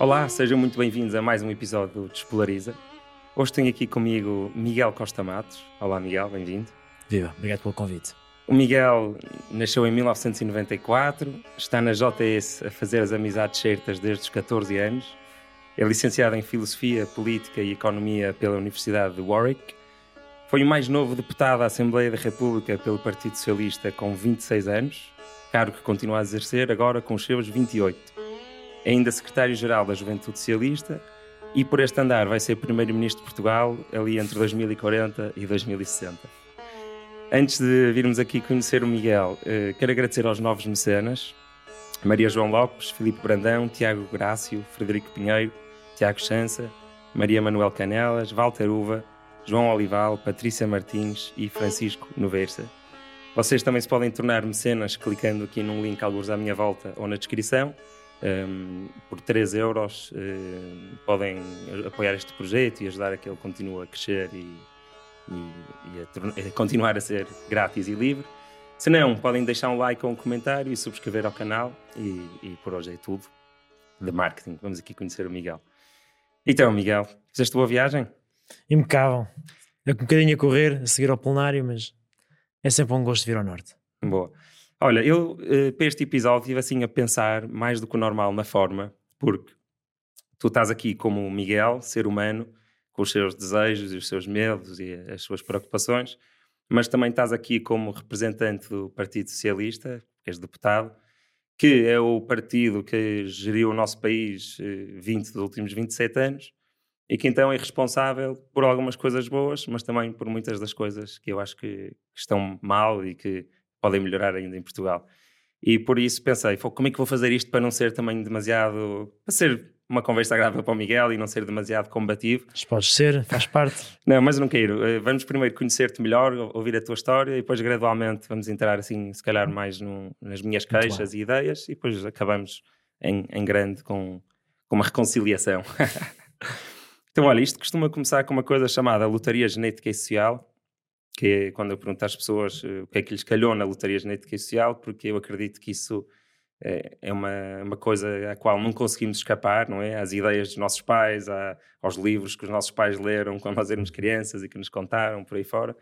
Olá, sejam muito bem-vindos a mais um episódio do Despolariza. Hoje tenho aqui comigo Miguel Costa Matos. Olá, Miguel, bem-vindo. Viva, obrigado pelo convite. O Miguel nasceu em 1994, está na JS a fazer as amizades certas desde os 14 anos. É licenciado em Filosofia, Política e Economia pela Universidade de Warwick. Foi o mais novo deputado à Assembleia da República pelo Partido Socialista com 26 anos, cargo que continua a exercer agora com os seus 28 é ainda secretário-geral da Juventude Socialista e por este andar vai ser primeiro-ministro de Portugal ali entre 2040 e 2060. Antes de virmos aqui conhecer o Miguel, eh, quero agradecer aos novos mecenas, Maria João Lopes, Filipe Brandão, Tiago Grácio, Frederico Pinheiro, Tiago Chança, Maria Manuel Canelas, Walter Uva, João Olival, Patrícia Martins e Francisco Noversa. Vocês também se podem tornar mecenas clicando aqui num link alguns à minha volta ou na descrição um, por 3 euros uh, podem apoiar este projeto e ajudar a que ele continue a crescer e, e, e a, a, continuar a ser grátis e livre. Se não, podem deixar um like ou um comentário e subscrever ao canal. E, e por hoje é tudo de marketing. Vamos aqui conhecer o Miguel. Então, Miguel, fizeste boa viagem? Impecável. É um bocadinho a correr, a seguir ao plenário, mas é sempre um gosto vir ao norte. Boa. Olha, eu uh, para este episódio estive assim a pensar mais do que o normal na forma, porque tu estás aqui como o Miguel, ser humano, com os seus desejos e os seus medos e as suas preocupações, mas também estás aqui como representante do Partido Socialista, és deputado, que é o partido que geriu o nosso país uh, 20 dos últimos 27 anos e que então é responsável por algumas coisas boas, mas também por muitas das coisas que eu acho que estão mal e que podem melhorar ainda em Portugal. E por isso pensei, como é que vou fazer isto para não ser também demasiado. para ser uma conversa agradável para o Miguel e não ser demasiado combativo. Mas pode ser, faz parte. não, mas não quero. Eh, vamos primeiro conhecer-te melhor, ouvir a tua história e depois gradualmente vamos entrar assim, se calhar mais no, nas minhas queixas e ideias e depois acabamos em, em grande com, com uma reconciliação. então, olha, isto costuma começar com uma coisa chamada lotaria genética e social que é quando eu pergunto às pessoas uh, o que é que lhes calhou na lotaria genética e social, porque eu acredito que isso é, é uma, uma coisa à qual não conseguimos escapar, não é? Às ideias dos nossos pais, à, aos livros que os nossos pais leram quando nós éramos crianças e que nos contaram por aí fora.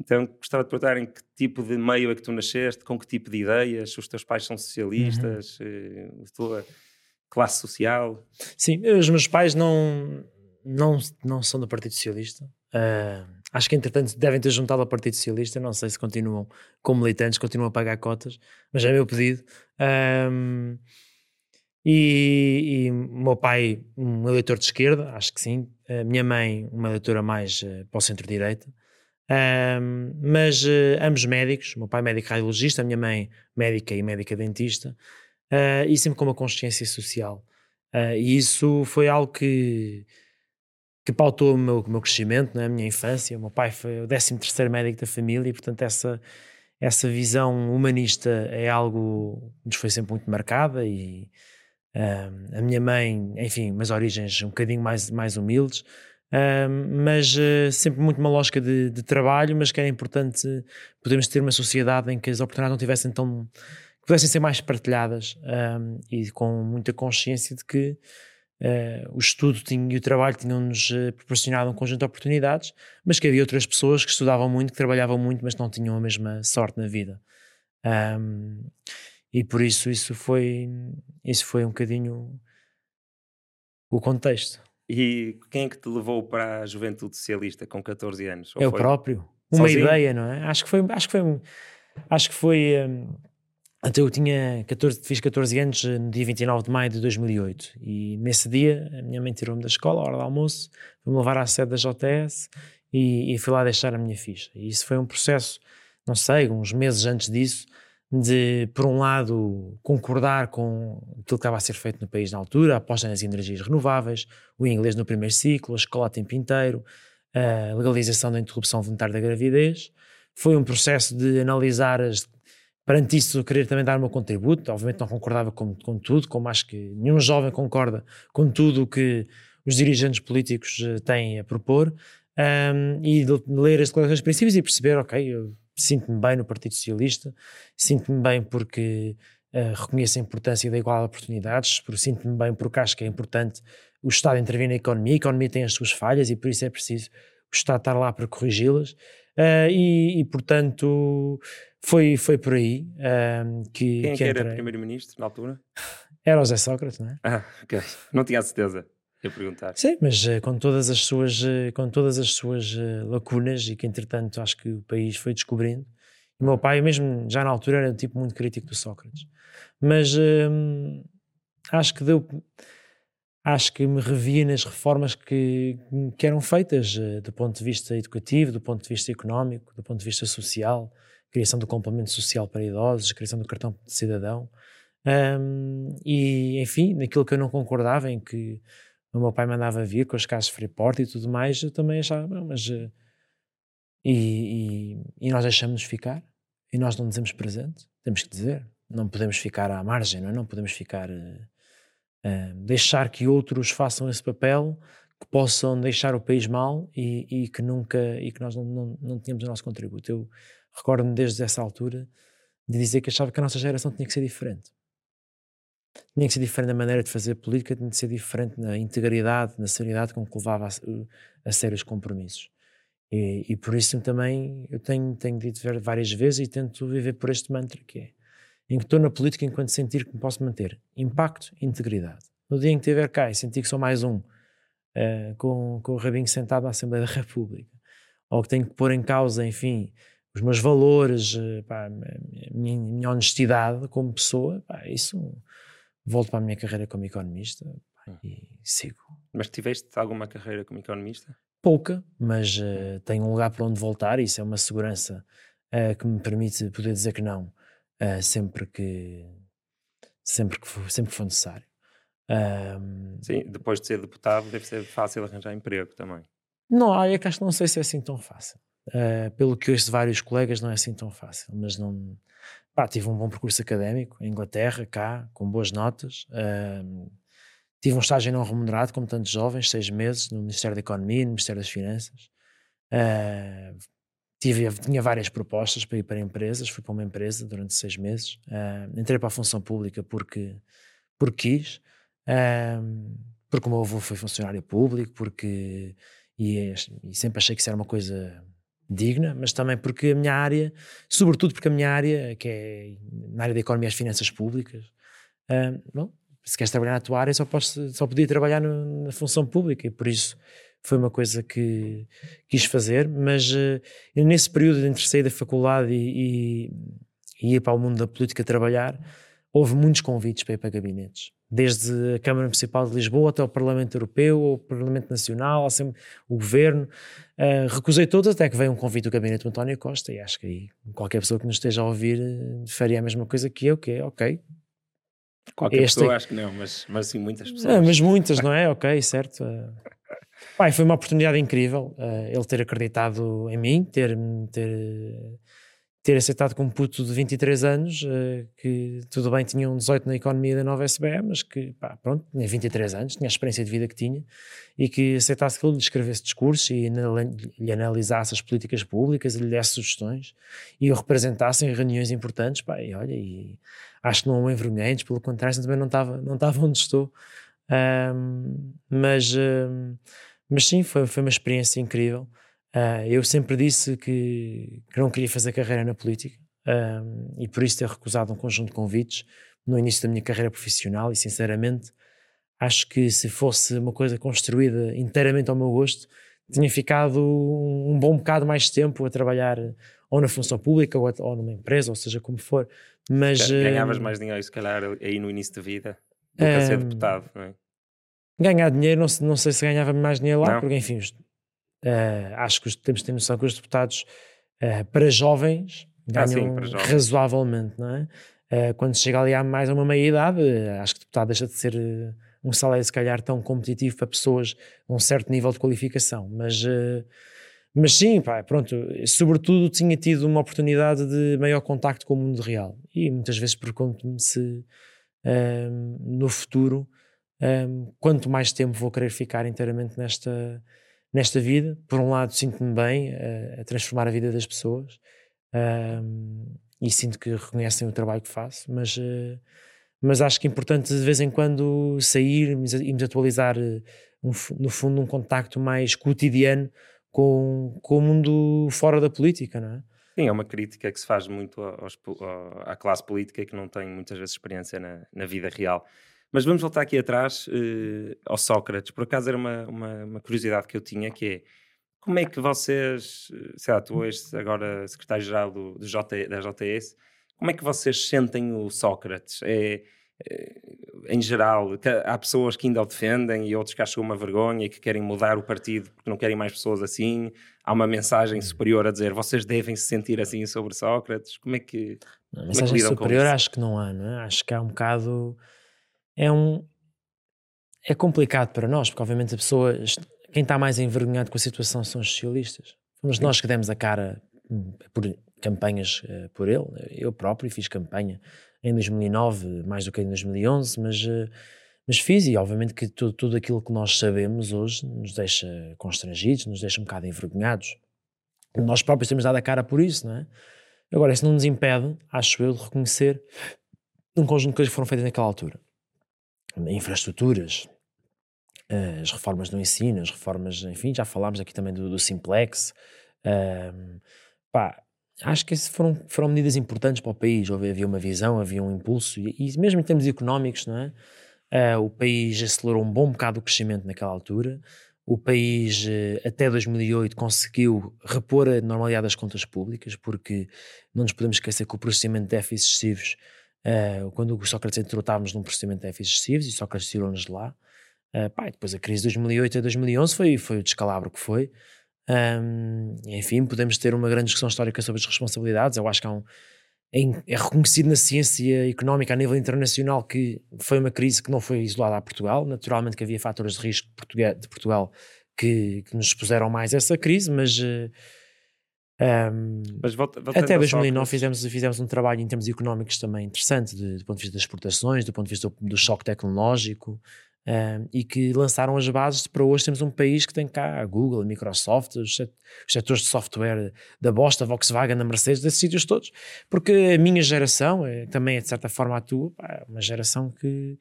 Então, gostava de perguntar em que tipo de meio é que tu nasceste, com que tipo de ideias, os teus pais são socialistas, uhum. a tua classe social? Sim, os meus pais não, não, não são do Partido Socialista. Uh Acho que entretanto devem ter juntado ao Partido Socialista, não sei se continuam como militantes, continuam a pagar cotas, mas é meu pedido. Um, e, e meu pai, um eleitor de esquerda, acho que sim. Minha mãe, uma eleitora mais uh, para o centro-direita. Um, mas uh, ambos médicos, meu pai médico radiologista, a minha mãe médica e médica dentista, uh, e sempre com uma consciência social. e isso foi algo que que pautou o meu, o meu crescimento, né? a minha infância. O meu pai foi o 13 médico da família e, portanto, essa, essa visão humanista é algo que nos foi sempre muito marcada e um, a minha mãe, enfim, umas origens um bocadinho mais, mais humildes, um, mas uh, sempre muito uma lógica de, de, trabalho, mas que era importante podermos ter uma sociedade em que as oportunidades não tivessem tão... pudessem ser mais partilhadas um, e com muita consciência de que Uh, o estudo tinha, e o trabalho tinham-nos uh, proporcionado um conjunto de oportunidades, mas que havia outras pessoas que estudavam muito, que trabalhavam muito, mas não tinham a mesma sorte na vida. Um, e por isso isso foi, isso foi um bocadinho o contexto. E quem é que te levou para a juventude socialista com 14 anos? Eu próprio. Uma sozinho? ideia, não é? Acho que foi, acho que foi, acho que foi um, então eu tinha 14, fiz 14 anos eh, no dia 29 de maio de 2008 e nesse dia a minha mãe tirou-me da escola, à hora do almoço, foi-me levar à sede da JS e, e fui lá deixar a minha ficha. E isso foi um processo, não sei, uns meses antes disso, de, por um lado, concordar com aquilo que estava a ser feito no país na altura, a aposta nas energias renováveis, o inglês no primeiro ciclo, a escola a tempo inteiro, a legalização da interrupção voluntária da gravidez. Foi um processo de analisar as perante isso querer também dar o meu contributo, obviamente não concordava com, com tudo, como acho que nenhum jovem concorda com tudo o que os dirigentes políticos eh, têm a propor, um, e ler as declarações de princípios e perceber, ok, eu sinto-me bem no Partido Socialista, sinto-me bem porque uh, reconheço a importância da igualdade de oportunidades, por sinto-me bem porque acho que é importante o Estado intervir na economia, a economia tem as suas falhas e por isso é preciso o Estado estar lá para corrigi-las uh, e, e, portanto foi, foi por aí uh, que, Quem é que, era primeiro-ministro na altura? Era o Zé Sócrates, não é? Ah, ok. Não tinha a certeza. Eu perguntar. Sim, mas uh, com todas as suas, uh, com todas as suas uh, lacunas e que entretanto acho que o país foi descobrindo. O meu pai, mesmo já na altura, era um tipo muito crítico do Sócrates. Mas acho que deu. Acho que me revia nas reformas que, que eram feitas do ponto de vista educativo, do ponto de vista económico, do ponto de vista social, criação do complemento social para idosos, criação do cartão de cidadão. Um, e, enfim, naquilo que eu não concordava, em que o meu pai mandava vir com as casas Freeport e tudo mais, eu também achava, mas. Uh, e, e, e, nós deixamos ficar e nós não dizemos presente, temos que dizer. Não podemos ficar à margem, não, é? não podemos ficar. Uh, deixar que outros façam esse papel que possam deixar o país mal e, e que nunca e que nós não, não, não tínhamos o nosso contributo. Eu recordo-me desde essa altura de dizer que achava que a nossa geração tinha que ser diferente tinha que ser diferente na maneira de fazer política, tinha que ser diferente na integridade, na seriedade com que levava a, a sério os compromissos. E, e, por isso também eu tenho, tenho dito várias vezes e tento viver por este mantra que é em que estou na política enquanto sentir que me posso manter impacto e integridade. No dia em que estiver cá e sentir que sou mais um uh, com, com o rabinho sentado na Assembleia da República ou que tenho que pôr em causa, enfim, os meus valores, uh, pá, a minha, minha, honestidade como pessoa, pá, isso volto para a minha carreira como economista hum. e sigo. Mas tiveste alguma carreira como economista? Pouca, mas uh, tenho um lugar para onde voltar e isso é uma segurança uh, que me permite poder dizer que não uh, sempre que sempre que for, sempre que for necessário. Sim, depois de ser deputado deve ser fácil arranjar emprego também. Não, é que acho que não sei se é assim tão fácil. Pelo que ouço de vários colegas não é assim tão fácil, mas não Pá, tive um bom percurso académico em Inglaterra, cá, com boas notas. Uh, tive um estágio não remunerado, como tantos jovens, seis meses, no Ministério da Economia, no Ministério das Finanças. Uh, tive, tinha várias propostas para ir para empresas, fui para uma empresa durante seis meses. Uh, entrei para a função pública porque, porque quis, porque o meu avô foi funcionário público, porque e, e sempre achei que isso era uma coisa digna, mas também porque a minha área, sobretudo porque a minha área, que é na área da economia e as finanças públicas, uh, bom, se queres trabalhar na tua área só, podes, só podia trabalhar no, na função pública e por isso foi uma coisa que quis fazer, mas uh, nesse período entre sair da faculdade e, e, e ir para o mundo da política trabalhar, houve muitos convites para ir para gabinetes desde a Câmara Municipal de Lisboa até o Parlamento Europeu, o Parlamento Nacional, assim, o Governo. Uh, recusei todos até que veio um convite do gabinete do António Costa e acho que aí qualquer pessoa que nos esteja a ouvir uh, faria a mesma coisa que eu, que é ok. Qualquer este... pessoa acho que não, mas, mas sim muitas pessoas. Ah, mas muitas, não é? Ok, certo. Uh, pai, foi uma oportunidade incrível ele ter acreditado em mim, ter, ter ter aceitado como puto de 23 anos, uh, que tudo bem, tinha um 18 na economia da nova SBE, mas que, pá, pronto, tinha 23 anos, tinha a experiência de vida que tinha, e que aceitasse que ele lhe escrevesse discursos e lhe analisasse as políticas públicas, e lhe desse sugestões, e o representasse em reuniões importantes, pá, e olha, e acho que não o envergonhei, pelo contrário, também não estava não estava onde estou. Um, mas, um, mas sim, foi, foi uma experiência incrível. Uh, eu sempre disse que, que, não queria fazer carreira na política e por isso ter recusado um conjunto de convites no início da minha carreira profissional e sinceramente acho que se fosse uma coisa construída inteiramente ao meu gosto tinha ficado um bom bocado mais tempo a trabalhar ou na função pública ou, ou numa empresa ou seja como for mas ganhavas mais dinheiro se calhar aí no início da vida do que a ser deputado não é? ganhar dinheiro não, não sei se ganhava mais dinheiro lá não. porque enfim Uh, acho que temos de ter noção que os deputados, uh, para jovens, ganham ah, sim, para jovens. razoavelmente, não é? Uh, quando chega ali a mais uma meia-idade, acho que o deputado deixa de ser um salário, se calhar, tão competitivo para pessoas de um certo nível de qualificação. Mas, mas sim, pá, pronto, sobretudo tinha tido uma oportunidade de maior contacto com o mundo real. E muitas vezes pergunto-me se no futuro, quanto mais tempo vou querer ficar inteiramente nesta nesta vida. Por um lado, sinto-me bem a, a, transformar a vida das pessoas um, e sinto que reconhecem o trabalho que faço, mas, uh, mas acho que é importante de vez em quando sair e me atualizar, uh, um, no fundo, um contacto mais cotidiano com, com o mundo fora da política, não é? Sim, é uma crítica que se faz muito aos, à classe política que não tem muitas vezes experiência na, na vida real. Mas vamos voltar aqui atrás uh, ao Sócrates. Por acaso era uma, uma, uma, curiosidade que eu tinha, que é como é que vocês, sei lá, tu és agora secretário-geral do, do J, da JTS, como é que vocês sentem o Sócrates? É, é, em geral, há pessoas que ainda o defendem e outros que acham uma vergonha e que querem mudar o partido porque não querem mais pessoas assim. Há uma mensagem hum. superior a dizer vocês devem se sentir assim sobre Sócrates. Como é que. Não, mensagem é que superior acho que não há, não é? Acho que há um bocado. É um. É complicado para nós, porque obviamente a pessoa quem está mais envergonhado com a situação são os socialistas. Fomos Sim. nós que demos a cara hum, por campanhas uh, por ele. Eu próprio fiz campanha em 2009, mais do que em 2011, mas, uh, mas fiz e obviamente que tudo, tudo aquilo que nós sabemos hoje nos deixa constrangidos, nos deixa um bocado envergonhados. Nós próprios temos dado a cara por isso, não é? Agora, isso não nos impede, acho eu, de reconhecer um conjunto de coisas que foram feitas naquela altura. Infraestruturas, as reformas no ensino, as reformas, enfim, já falámos aqui também do, do Simplex. pá, acho que foram, foram medidas importantes para o país. Houve, havia uma visão, havia um impulso, e, e mesmo em termos económicos, não é? Uh, o país acelerou um bom bocado o crescimento naquela altura. O país, uh, até 2008, conseguiu repor a normalidade das contas públicas, porque não nos podemos esquecer que o processamento de déficits excessivos, uh, quando o Sócrates entrou, estávamos num processamento de déficits excessivos e Sócrates tirou-nos de lá. Uh, pá, depois a crise de 2008 a 2011 foi, foi o descalabro que foi. Um, enfim, podemos ter uma grande discussão histórica sobre as responsabilidades. Eu acho que há um, é, é, reconhecido na ciência económica a nível internacional que foi uma crise que não foi isolada a Portugal. Naturalmente que havia fatores de risco de Portugal que, que nos expuseram mais a essa crise, mas. Uh, um, mas volta, até 2009 fizemos, fizemos um trabalho em termos económicos também interessante, de, do ponto de vista das exportações, do ponto de vista do, do choque tecnológico, um, e que lançaram as bases para hoje temos um país que tem cá a Google, a Microsoft, os, setores de software da Bosta, Volkswagen, da Mercedes, desses sítios todos, porque a minha geração, é, também é de certa forma a tua, é uma geração que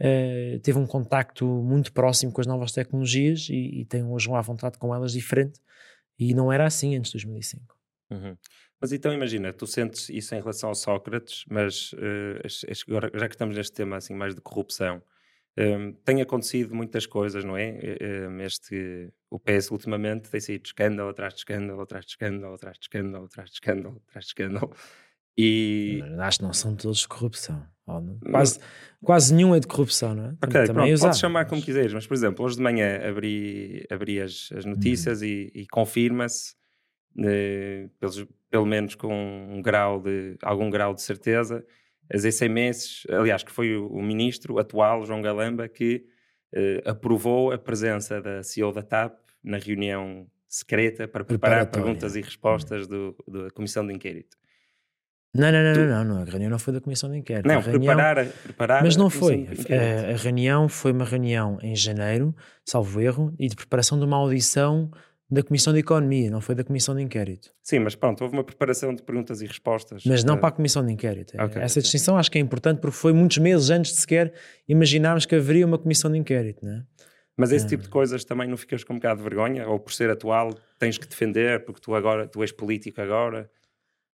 uh, teve um contacto muito próximo com as novas tecnologias e, e tem hoje uma vontade com elas diferente e não era assim antes de 2005. Uhum. Mas então imagina, tu sentes isso em relação ao Sócrates, mas uh, agora, já que estamos neste tema assim mais de corrupção, um, tem acontecido muitas coisas, não é? Um, este, o PS ultimamente tem sido escândalo atrás de escândalo, atrás de escândalo, atrás de escândalo, atrás de escândalo, atrás de escândalo. E... Acho que não são todos corrupção. Quase, quase nenhum é de corrupção, não é? Ok, Também pronto, podes chamar como quiseres, mas por exemplo, hoje de manhã abri, abri as, as notícias hum. e, e confirma-se, eh, pelo menos com um grau de, algum grau de certeza, as SMS, aliás, que foi o, o ministro atual, João Galamba, que uh, aprovou a presença da CEO da TAP na reunião secreta para preparar perguntas e respostas do, da Comissão de Inquérito. Não, não, não, tu... não, não, a reunião não foi da Comissão de Inquérito. Não, a reunião... preparar, preparar Mas não foi. A, a, reunião foi uma reunião em janeiro, salvo erro, e de preparação de uma audição da Comissão de Economia, não foi da Comissão de Inquérito. Sim, mas pronto, houve uma preparação de perguntas e respostas. Mas não para a Comissão de Inquérito. Okay, Essa distinção acho que é importante porque foi muitos meses antes de sequer imaginarmos que haveria uma Comissão de Inquérito, não é? Mas esse tipo de coisas também não ficas com um bocado de vergonha? Ou por ser atual tens que defender porque tu agora tu és político agora?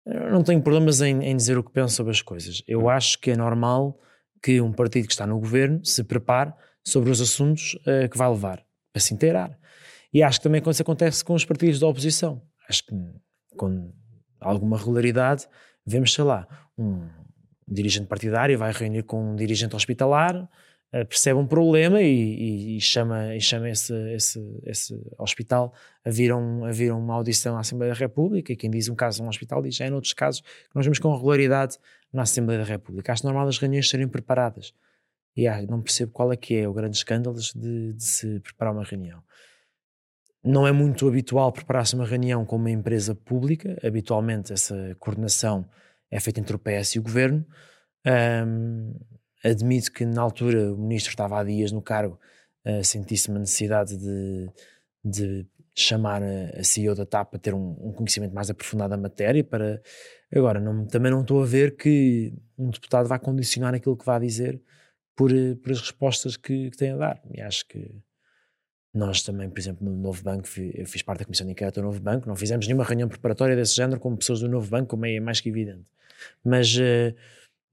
Eu não tenho problemas em, em dizer o que penso sobre as coisas. Eu hum. acho que é normal que um partido que está no governo se prepare sobre os assuntos uh, que vai levar, para se inteirar. E acho que também quando isso acontece com os partidos da oposição. Acho que com alguma regularidade vemos, sei lá, um dirigente partidário vai reunir com um dirigente hospitalar, percebe um problema e, e, e chama, e chama esse, esse, esse hospital a vir, um, a vir uma audição à Assembleia da República e quem diz um caso num hospital diz já em outros casos que nós vemos com regularidade na Assembleia da República. Acho normal as reuniões serem preparadas e ah, não percebo qual é que é o grande escândalo de, de se preparar uma reunião. Não é muito habitual preparar-se uma reunião com uma empresa pública, habitualmente essa coordenação é feita entre o PS e o governo. Um, admito que na altura o ministro estava há dias no cargo, uh, sentisse uma necessidade de, de chamar a, a CEO da TAP para ter um, um, conhecimento mais aprofundado da matéria. Para agora, não, também não estou a ver que um deputado vá condicionar aquilo que vá dizer por, eh, por as respostas que, que tem a dar. E acho que nós também, por exemplo, no Novo Banco, eu fiz parte da comissão de inquérito do Novo Banco, não fizemos nenhuma reunião preparatória desse género com pessoas do Novo Banco, como é mais que evidente. Mas uh,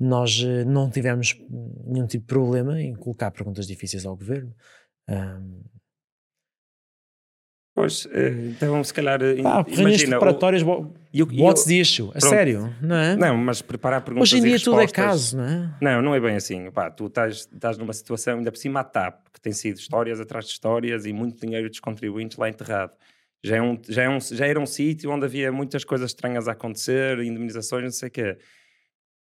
nós uh, não tivemos nenhum tipo de problema em colocar perguntas difíceis ao governo. Um, Pois, eh, então se calhar. Ah, imagina, preparatórias, o, eu, what's the issue? A pronto, sério, não é? Não, mas preparar perguntas. Hoje em dia tudo é caso, não é? Não, não é bem assim. Pá, tu estás, estás numa situação, ainda por cima a TAP, que tem sido histórias atrás de histórias e muito dinheiro dos contribuintes lá enterrado. Já, é um, já, é um, já era um sítio onde havia muitas coisas estranhas a acontecer, indemnizações, não sei o quê.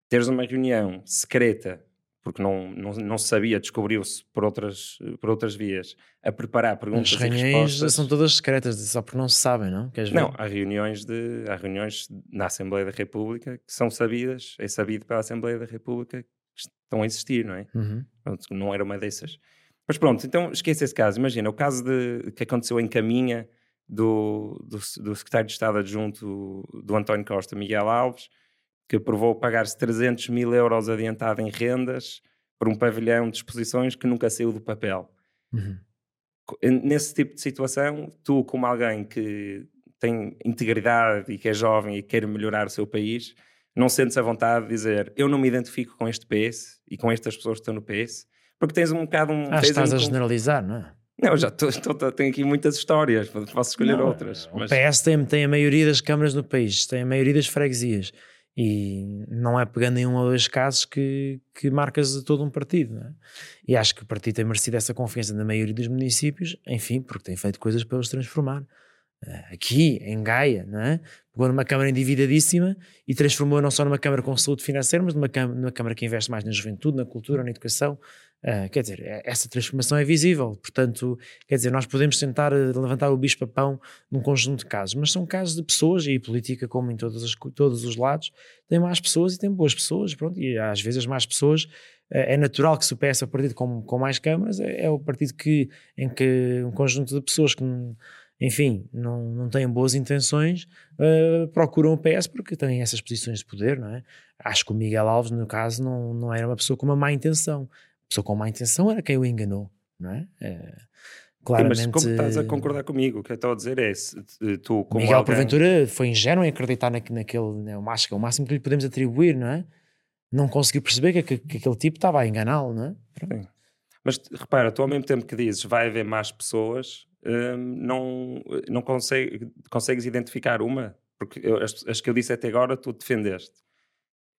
Teres uma reunião secreta porque não, não, não se sabia, descobriu-se por outras, por outras vias, a preparar perguntas As reuniões são todas secretas, só porque não se sabem, não? Queres não, há reuniões, de, há reuniões na Assembleia da República que são sabidas, é sabido pela Assembleia da República que estão a existir, não é? Uhum. Pronto, não era uma dessas. Mas pronto, então esquece esse caso. Imagina, o caso de, que aconteceu em Caminha do, do, do secretário de Estado adjunto do António Costa, Miguel Alves, que aprovou pagar-se 300 mil euros adiantado em rendas por um pavilhão de exposições que nunca saiu do papel. Uhum. Nesse tipo de situação, tu, como alguém que tem integridade e que é jovem e quer melhorar o seu país, não sentes a vontade de dizer eu não me identifico com este PS e com estas pessoas que estão no PS, porque tens um bocado um. Ah, estás um, a generalizar, não é? Não, já tô, tô, tô, tenho aqui muitas histórias, posso escolher não, outras. O mas... PS tem, tem a maioria das câmaras no país, tem a maioria das freguesias. E não é pegando em ou dois casos que, que marcas todo um partido. É? E acho que o partido tem merecido essa confiança na maioria dos municípios, enfim, porque tem feito coisas para os transformar. Eh, aqui, em Gaia, não é? pegou numa Câmara endividadíssima e transformou não só numa Câmara com saúde financeira, mas numa numa câmara que investe mais na juventude, na cultura, na educação. Uh, quer dizer, é, essa transformação é visível. Portanto, quer dizer, nós podemos tentar eh, levantar o bicho-papão num conjunto de casos, mas são casos de pessoas e política, como em todos os, todos os lados, tem más pessoas e tem boas pessoas. Pronto, e às vezes as más pessoas uh, é natural que se o PS é o partido com, com mais câmaras, é, é, o partido que, em que um conjunto de pessoas que enfim, não, não têm boas intenções, uh, procuram o PS porque têm essas posições de poder, não é? Acho que o Miguel Alves, no caso, não, não era uma pessoa com uma má intenção. Pessoa com má intenção era quem o enganou, não é? é claramente... Sim, mas como estás a concordar comigo, o que eu estou a dizer é, se, tu como Miguel, alguém... porventura, foi ingênuo em acreditar na, naquele, né, acho que é o máximo que lhe podemos atribuir, não é? Não conseguiu perceber que, que, que aquele tipo estava a enganá-lo, não é? Sim. Mas repara, tu ao mesmo tempo que dizes vai haver mais pessoas, hum, não, não consegue, consegues identificar uma, porque eu, as, as, que eu disse até agora tu defendeste.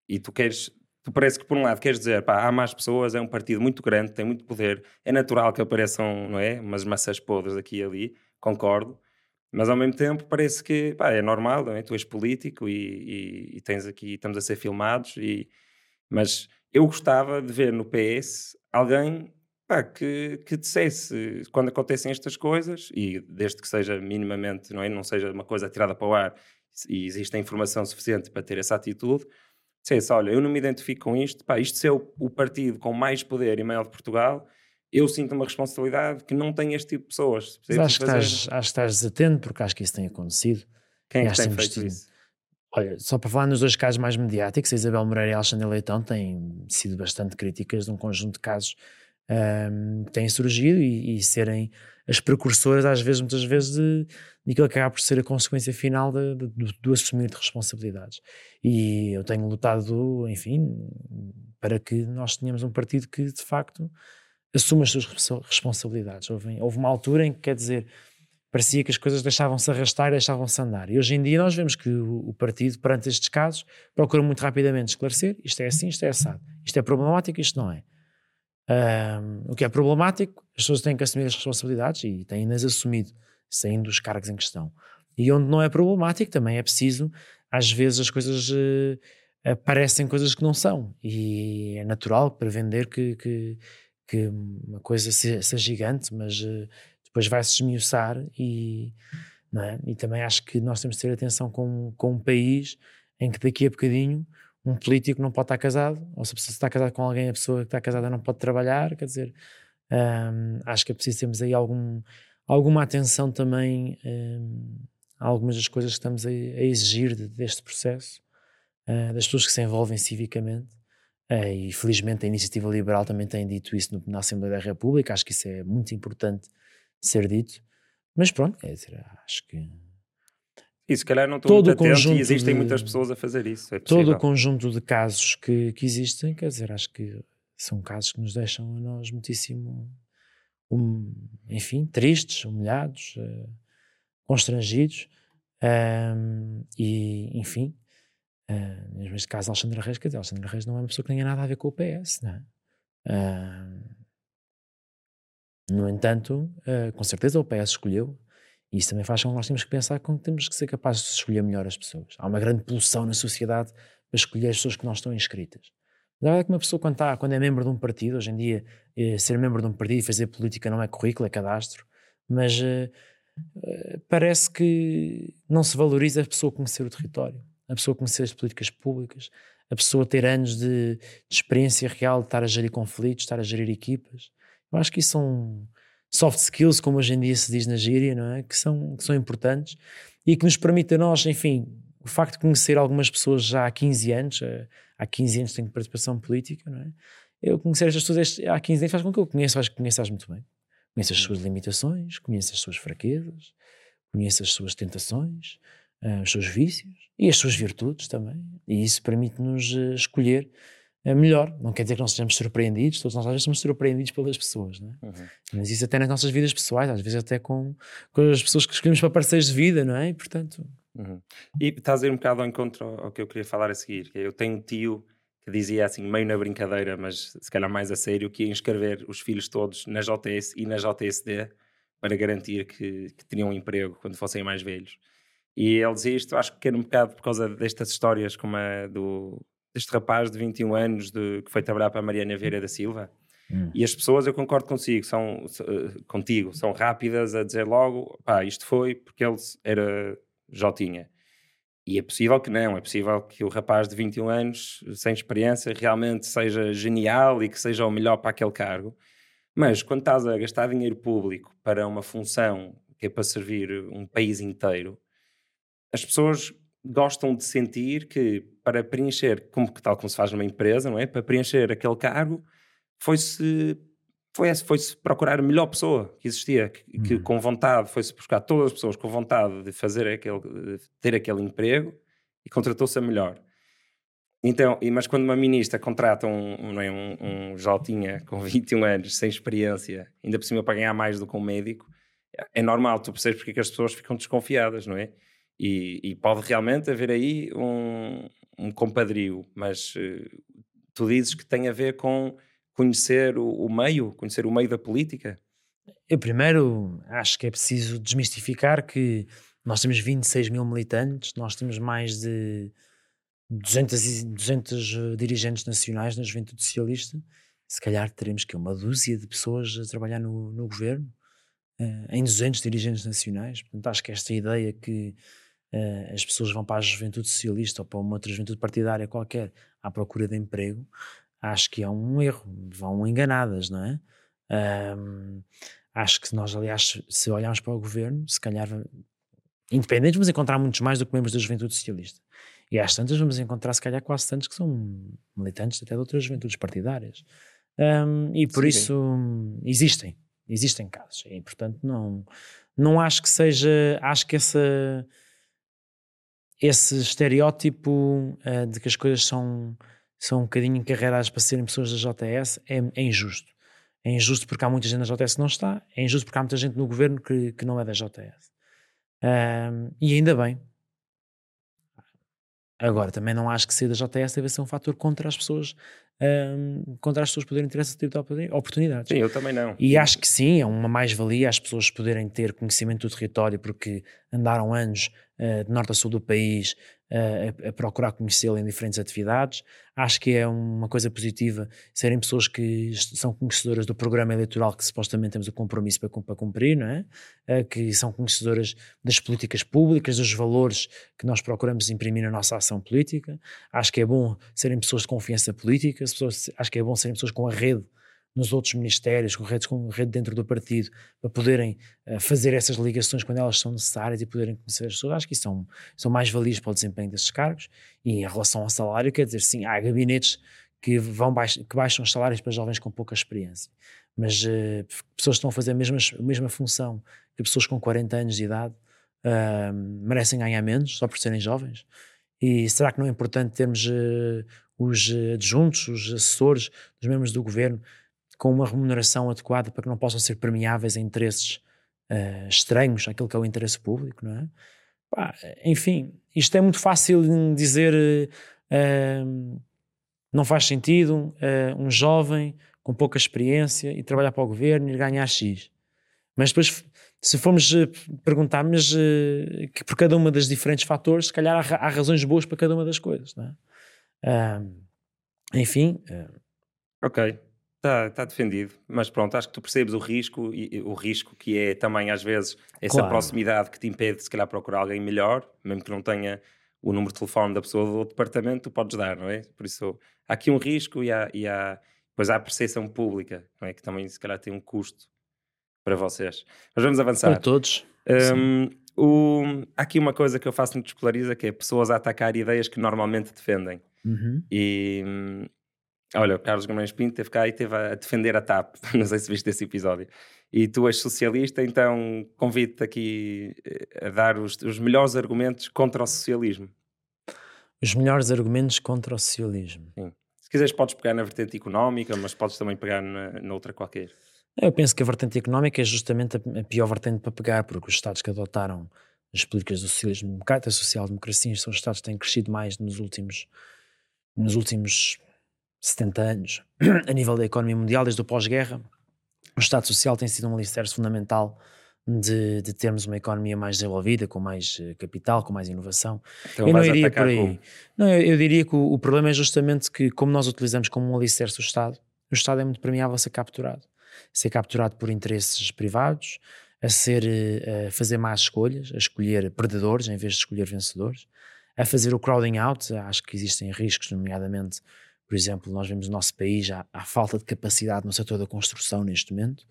E tu queres, tu parece que por um lado queres dizer, pá, há mais pessoas, é um partido muito grande, tem muito poder, é natural que apareçam, não é, umas maçãs podres aqui e ali, concordo, mas ao mesmo tempo parece que, pá, é normal, não é? Tu és político e, e, e tens aqui, estamos a ser filmados, e, mas eu gostava de ver no PS alguém pá, que, que dissesse quando acontecem estas coisas, e desde que seja minimamente, não, é? não seja uma coisa tirada para o ar e existe a informação suficiente para ter essa atitude, dissesse: Olha, eu não me identifico com isto, pá, isto ser o, o partido com mais poder e maior de Portugal, eu sinto uma responsabilidade que não tem este tipo de pessoas. Mas acho que, estás, acho que estás desatento, porque acho que isso tem acontecido. Quem é que tem feito isso? Olha, só para falar nos dois casos mais mediáticos, a Isabel Moreira e a Alexandre Leitão têm sido bastante críticas de um conjunto de casos um, que têm surgido e, e, serem as precursoras, às vezes, muitas vezes, de, de que acaba por ser a consequência final de, de, do, do assumir de responsabilidades. E eu tenho lutado, enfim, para que nós tenhamos um partido que, de facto, assuma as suas responsabilidades. Houve, houve uma altura em que, quer dizer, parecia que as coisas deixavam-se arrastar e deixavam-se andar. E hoje em dia nós vemos que o, o, partido, perante estes casos, procura muito rapidamente esclarecer isto é assim, isto é assado, isto é problemático, isto não é. Um, o que é problemático, as pessoas têm que assumir as responsabilidades e têm-nas assumido, saindo dos cargos em questão. E onde não é problemático, também é preciso, às vezes as coisas uh, eh, parecem coisas que não são. E é natural para vender que, que, que uma coisa seja gigante, mas uh, depois vai-se esmiuçar e, é? e também acho que nós temos de ter atenção com, com um país em que daqui a bocadinho um político não pode estar casado, ou se a pessoa está casada com alguém, a pessoa que está casada não pode trabalhar, quer dizer, um, acho que é preciso termos aí algum, alguma atenção também um, a algumas das coisas que estamos a, a exigir de, deste processo, uh, das pessoas que se envolvem civicamente. Uh, e felizmente a Iniciativa Liberal também tem dito isso no, na Assembleia da República, acho que isso é muito importante ser dito. Mas pronto, quer dizer, acho que. E se calhar não estou todo muito atento e existem de, muitas pessoas a fazer isso. É todo o conjunto de casos que, que existem, quer dizer, acho que são casos que nos deixam a nós muitíssimo, um, enfim, tristes, humilhados, uh, constrangidos. Um, e, enfim, uh, neste caso, Alexandre Reis, quer dizer, Alexandre Reis não é uma pessoa que tenha nada a ver com o PS, não é? Uh, no entanto, uh, com certeza o PS escolheu, e isso também faz com que nós temos que pensar que temos que ser capazes de escolher melhor as pessoas. Há uma grande pulsão na sociedade para escolher as pessoas que não estão inscritas. A verdade é que uma pessoa, quando, está, quando é membro de um partido, hoje em dia, eh, ser membro de um partido e fazer política não é currículo, é cadastro, mas eh, eh, parece que não se valoriza a pessoa conhecer o território, a pessoa conhecer as políticas públicas, a pessoa ter anos de, de experiência real de estar a gerir conflitos, estar a gerir equipas. Eu acho que isso são soft skills, como hoje em dia se diz na gíria, não é? Que são, que são importantes e que nos permite a nós, enfim, o facto de conhecer algumas pessoas já há 15 anos, eh, há 15 anos tenho participação política, não é? Eu conhecer estas pessoas há 15 anos faz com que eu conheça, acho que conheças muito bem. Conheço as suas limitações, conheço as suas fraquezas, conheço as suas tentações, uh, os seus vícios e as suas virtudes também. E isso permite-nos uh, escolher melhor. Não quer dizer que não sejamos surpreendidos, todos nós às vezes somos surpreendidos pelas pessoas, não é? Uhum. Mas isso até nas nossas vidas pessoais, às vezes até com, com as pessoas que escolhemos para parceiros de vida, não é? E portanto. Uhum. E estás a ir um bocado ao encontro ao que eu queria falar a seguir. Que é, eu tenho um tio que dizia assim, meio na brincadeira, mas se calhar mais a sério, que ia inscrever os filhos todos na JS e na JSD para garantir que, que teriam um emprego quando fossem mais velhos. E ele dizia isto, acho que era um bocado por causa destas histórias como a do deste rapaz de 21 anos de, que foi trabalhar para a Mariana Vieira da Silva. Hum. E as pessoas, eu concordo consigo, são, uh, contigo, são rápidas a dizer logo, pá, isto foi porque ele era Jotinha. E é possível que não, é possível que o rapaz de 21 anos, sem experiência, realmente seja genial e que seja o melhor para aquele cargo. Mas quando estás a gastar dinheiro público para uma função que é para servir um país inteiro, as pessoas gostam de sentir que para preencher, como, tal como se faz numa empresa, não é? Para preencher aquele cargo, foi-se foi, foi -se procurar a melhor pessoa que existia, que, uhum. que com vontade, foi-se buscar todas as pessoas com vontade de fazer aquele, de ter aquele emprego e contratou-se a melhor. Então, mas quando uma ministra contrata um, não é, um, um Jotinha com 21 anos, sem experiência, ainda por cima para ganhar mais do que um médico, é normal, tu percebes porque é que as pessoas ficam desconfiadas, não é? E, e pode realmente haver aí um, um compadrio, mas uh, tu dizes que tem a ver com conhecer o, o, meio, conhecer o meio da política? Eu primeiro acho que é preciso desmistificar que nós temos 26 mil militantes, nós temos mais de 200, 200 eh, dirigentes nacionais na juventude socialista, se calhar teremos que uma dúzia de pessoas a trabalhar no, no governo, uh, em 200 dirigentes nacionais. Portanto, acho que esta ideia que uh, as pessoas vão para a juventude socialista ou para uma outra juventude partidária qualquer à procura de emprego, acho que é um erro, vão enganadas, não é? Um, acho que nós, aliás, se olharmos para o governo, se calhar, independentes, vamos encontrar muitos mais do que membros da juventude socialista. E às tantas vamos encontrar, se calhar, quase tantos que são militantes até de outras juventudes partidárias. Um, e por sim, isso existem, existem casos. E, portanto, não, não acho que seja, acho que essa esse estereótipo uh, de que as coisas são, são um bocadinho encarregadas para serem pessoas da JS é, é, injusto. É injusto porque há muita gente da JS que não está, é injusto porque há muita gente no governo que, que não é da JS. Uh, e ainda bem. Agora, também não acho que ser da JS deve ser um fator contra as pessoas um, contra as pessoas poderem ter esse tipo de oportunidades. Sim, eu também não. E acho que sim, é uma mais-valia as pessoas poderem ter conhecimento do território porque andaram anos uh, de norte a sul do país uh, a, a, procurar conhecê-lo em diferentes atividades. Acho que é uma coisa positiva serem pessoas que são conhecedoras do programa eleitoral que supostamente temos o compromisso para, para cumprir, não é? Uh, que são conhecedoras das políticas públicas, dos valores que nós procuramos imprimir na nossa ação política. Acho que é bom serem pessoas de confiança política, pessoas, acho que é bom serem pessoas com a rede nos outros ministérios, com redes com rede dentro do partido, para poderem uh, fazer essas ligações quando elas são necessárias e poderem conhecer as pessoas. Acho que isso são, são mais valias para o desempenho desses cargos. E em relação ao salário, quer dizer, sim, há gabinetes que, vão baix, que baixam os salários para jovens com pouca experiência. Mas uh, pessoas que estão a fazer a mesma, a mesma função que pessoas com 40 anos de idade uh, merecem ganhar menos só por serem jovens. E será que não é importante termos os adjuntos, os assessores, os membros do governo com uma remuneração adequada para que não possam ser premiáveis a interesses uh, estranhos àquilo que é o interesse público, não é? Pá, enfim, isto é muito fácil dizer uh, não faz sentido um jovem com pouca experiência e trabalhar para o governo e ganhar X. Mas depois se formos perguntar, mas uh, que por cada uma das diferentes fatores, se calhar há, há, razões boas para cada uma das coisas, não é? Uh, enfim. Uh... Ok, está tá defendido, mas pronto, acho que tu percebes o risco e o risco que é também às vezes essa claro. proximidade que te impede se calhar procurar alguém melhor, mesmo que não tenha o número de telefone da pessoa do departamento, tu podes dar, não é? Por isso há aqui um risco e há, e há depois há a percepção pública, não é? Que também se calhar tem um custo para vocês. Mas vamos avançar. Para todos. Um, o, há aqui uma coisa que eu faço muito escolariza, que é pessoas a atacar ideias que normalmente defendem. Uhum. E olha, o Carlos Guimarães Pinto teve cá e teve a defender a TAP. Não sei se viste esse episódio. E tu és socialista, então convido-te aqui eh, a dar os, os melhores argumentos contra o socialismo. Os melhores argumentos contra o socialismo. Sim. Se quiseres, podes pegar na vertente económica, mas podes também pegar na, na outra qualquer. Eu penso que a vertente económica é justamente a pior vertente para pegar, porque os Estados que adotaram as políticas do socialismo da social-democracia são os Estados que têm crescido mais nos últimos, nos últimos 70 anos a nível da economia mundial, desde o pós-guerra. O Estado Social tem sido um alicerce fundamental de, de, termos uma economia mais desenvolvida, com mais eh, capital, com mais inovação. Então eu não iria por aí. Não, eu, eu, diria que o, o, problema é justamente que, como nós utilizamos como um alicerce o Estado, o Estado é muito premiável a ser capturado ser capturado por interesses privados, a ser eh, a fazer más escolhas, a escolher perdedores em vez de escolher vencedores, a fazer o crowding out. Acho que existem riscos, nomeadamente, por exemplo, nós vemos no nosso país já a falta de capacidade no setor da construção neste momento.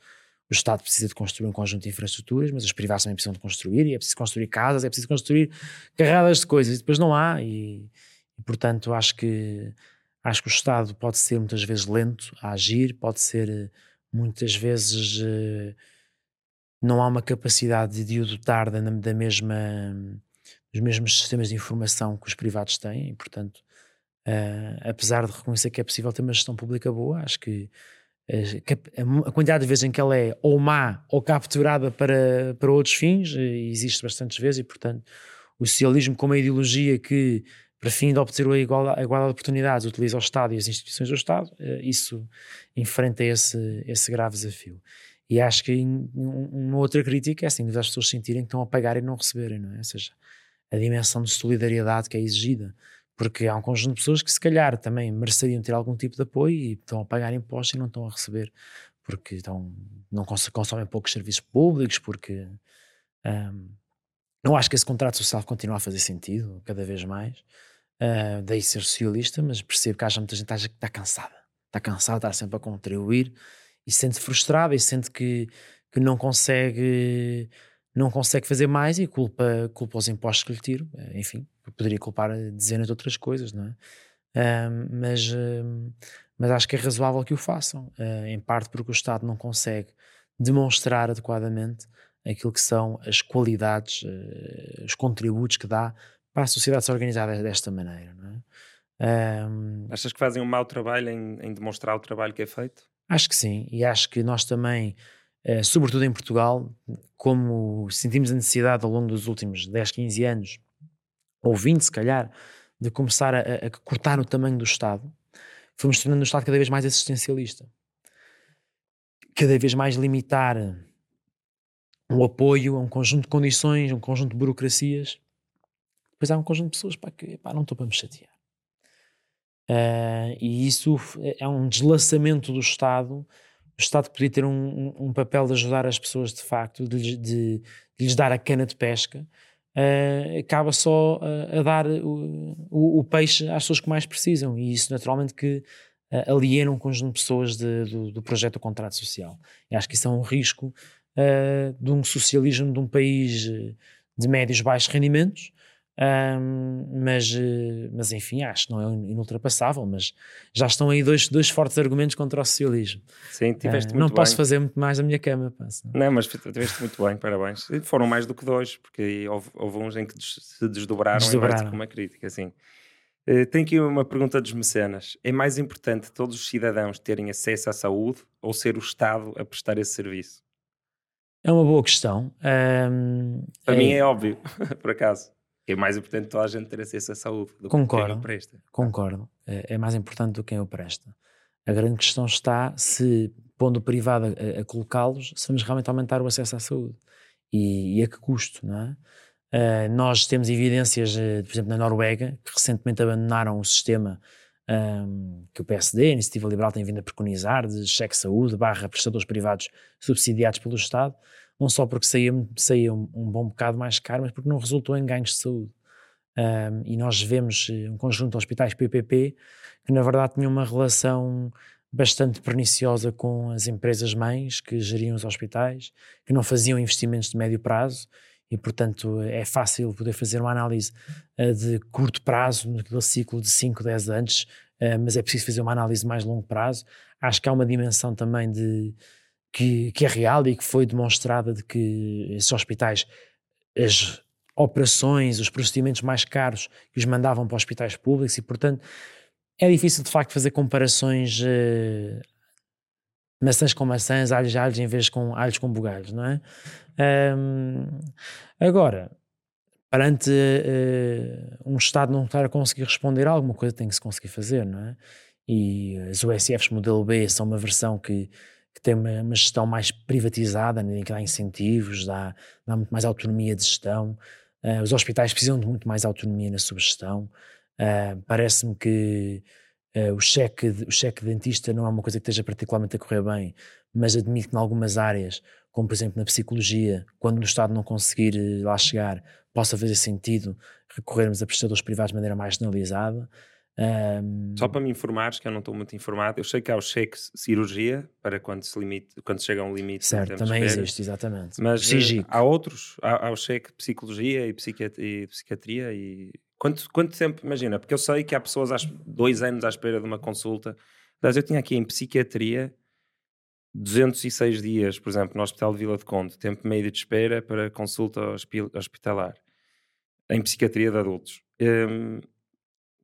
O Estado precisa de construir um conjunto de infraestruturas, mas os privados também precisam de construir, e é preciso construir casas, é preciso construir carradas de coisas, e depois não há, e, e portanto acho que acho que o Estado pode ser muitas vezes lento a agir, pode ser muitas vezes uh, não há uma capacidade de o dotar da, da mesma, dos mesmos sistemas de informação que os privados têm, e portanto, uh, apesar de reconhecer que é possível ter uma gestão pública boa, acho que a, a quantidade de vezes em que ela é ou má ou capturada para, para outros fins uh, existe bastantes vezes, e portanto, o socialismo como a ideologia que para fim de obter a igualdade, a igualdade de oportunidades, utiliza o Estado e as instituições do Estado, eh, isso enfrenta esse, esse grave desafio. E acho que uma outra crítica é assim, as pessoas sentirem que estão a pagar e não receberem, não é? Ou seja, a dimensão de solidariedade que é exigida. Porque há um conjunto de pessoas que se calhar também mereceriam ter algum tipo de apoio e estão a pagar impostos e não estão a receber porque estão, não consomem poucos serviços públicos, porque um, não acho que esse contrato social continue a fazer sentido cada vez mais. Uh, daí ser socialista, mas percebo que há muita gente que está cansada. Está cansada, está sempre a contribuir e sente frustrada e sente que, que não consegue não consegue fazer mais e culpa, culpa os impostos que lhe tiro. Eh, enfim, poderia culpar dezenas de outras coisas, não é? Uh, mas, uh, mas acho que é razoável que o façam, em parte porque o Estado não consegue demonstrar adequadamente aquilo que são as qualidades, os contributos que dá para a sociedade se organizar desta maneira. Não é? Um, Achas que fazem um mau trabalho em, em, demonstrar o trabalho que é feito? Acho que sim, e acho que nós também, uh, sobretudo em Portugal, como sentimos a necessidade ao longo dos últimos 10, 15 anos, ou 20 se calhar, de começar a, a cortar o tamanho do Estado, fomos tornando o Estado cada vez mais assistencialista. Cada vez mais limitar o apoio a um conjunto de condições, um conjunto de burocracias depois há um conjunto de pessoas pá, que pá, não estou para me chatear. Uh, e isso é um deslaçamento do Estado. O Estado podia ter um, um, papel de ajudar as pessoas de facto, de, de, de lhes dar a cana de pesca. Uh, acaba só a, a dar o, o, o, peixe às pessoas que mais precisam, e isso naturalmente que uh, alienam um conjunto de pessoas de, do, do, projeto do contrato social. E acho que isso é um risco uh, de um socialismo de um país de médios baixos rendimentos, um, mas, mas enfim, acho que não é inultrapassável, mas já estão aí dois, dois fortes argumentos contra o socialismo. Sim, tiveste uh, Não muito posso bem. fazer muito mais a minha cama. Passo. Não, mas tiveste muito bem, parabéns. Foram mais do que dois, porque houve, houve uns em que se desdobraram, desdobraram. em do que uma crítica, assim. Uh, tenho aqui uma pergunta dos mecenas. É mais importante todos os cidadãos terem acesso à saúde ou ser o Estado a prestar esse serviço? É uma boa questão. Um, Para é... mim é óbvio, por acaso é mais importante toda a gente ter acesso à saúde do concordo, que quem o presta. Concordo, é, é, mais importante do que quem o presta. A grande questão está se, pondo o privado a, a colocá-los, se vamos realmente aumentar o acesso à saúde. E, e a que custo, não é? Uh, nós temos evidências, uh, por exemplo, na Noruega, que recentemente abandonaram o sistema um, que o PSD, a Iniciativa Liberal, tem vindo a preconizar, de cheque saúde barra prestadores privados subsidiados pelo Estado, não só porque saía, saía um, um, bom bocado mais caro, mas porque não resultou em ganhos de saúde. Um, e nós vemos eh, um conjunto de hospitais PPP que, na verdade, tinham uma relação bastante perniciosa com as empresas mães que geriam os hospitais, que não faziam investimentos de médio prazo e, portanto, é fácil poder fazer uma análise uh, de curto prazo, no ciclo de 5, 10 anos, uh, mas é preciso fazer uma análise mais longo prazo. Acho que há uma dimensão também de que, que é real e que foi demonstrada de que esses hospitais, as operações, os procedimentos mais caros que os mandavam para hospitais públicos e, portanto, é difícil de facto fazer comparações uh, maçãs com maçãs, alhos alhos em vez com alhos com bugalhos, não é? Um, agora, perante uh, um Estado não estar a conseguir responder a alguma coisa tem que se conseguir fazer, não é? E as USFs modelo B são uma versão que que tem uma, uma, gestão mais privatizada, em que dá incentivos, dá, dá muito mais autonomia de gestão. Uh, os hospitais precisam de muito mais autonomia na sua gestão. Uh, Parece-me que uh, o, cheque, o cheque dentista não é uma coisa que esteja particularmente a correr bem, mas admito que em algumas áreas, como por exemplo na psicologia, quando o Estado não conseguir lá chegar, possa fazer sentido recorrermos a prestadores privados de maneira mais generalizada. Um... Só para me informares, que eu não estou muito informado, eu sei que há o cheque cirurgia para quando se, limite, quando chega a um limite. Certo, também existe, exatamente. Mas uh, há outros, há, há, o cheque psicologia e psiquiatria, e psiquiatria e quanto, quanto tempo, imagina, porque eu sei que há pessoas há dois anos à espera de uma consulta. Mas eu tinha aqui em psiquiatria 206 dias, por exemplo, no Hospital de Vila de Conde, tempo médio de espera para consulta hospitalar, em psiquiatria de adultos. Um,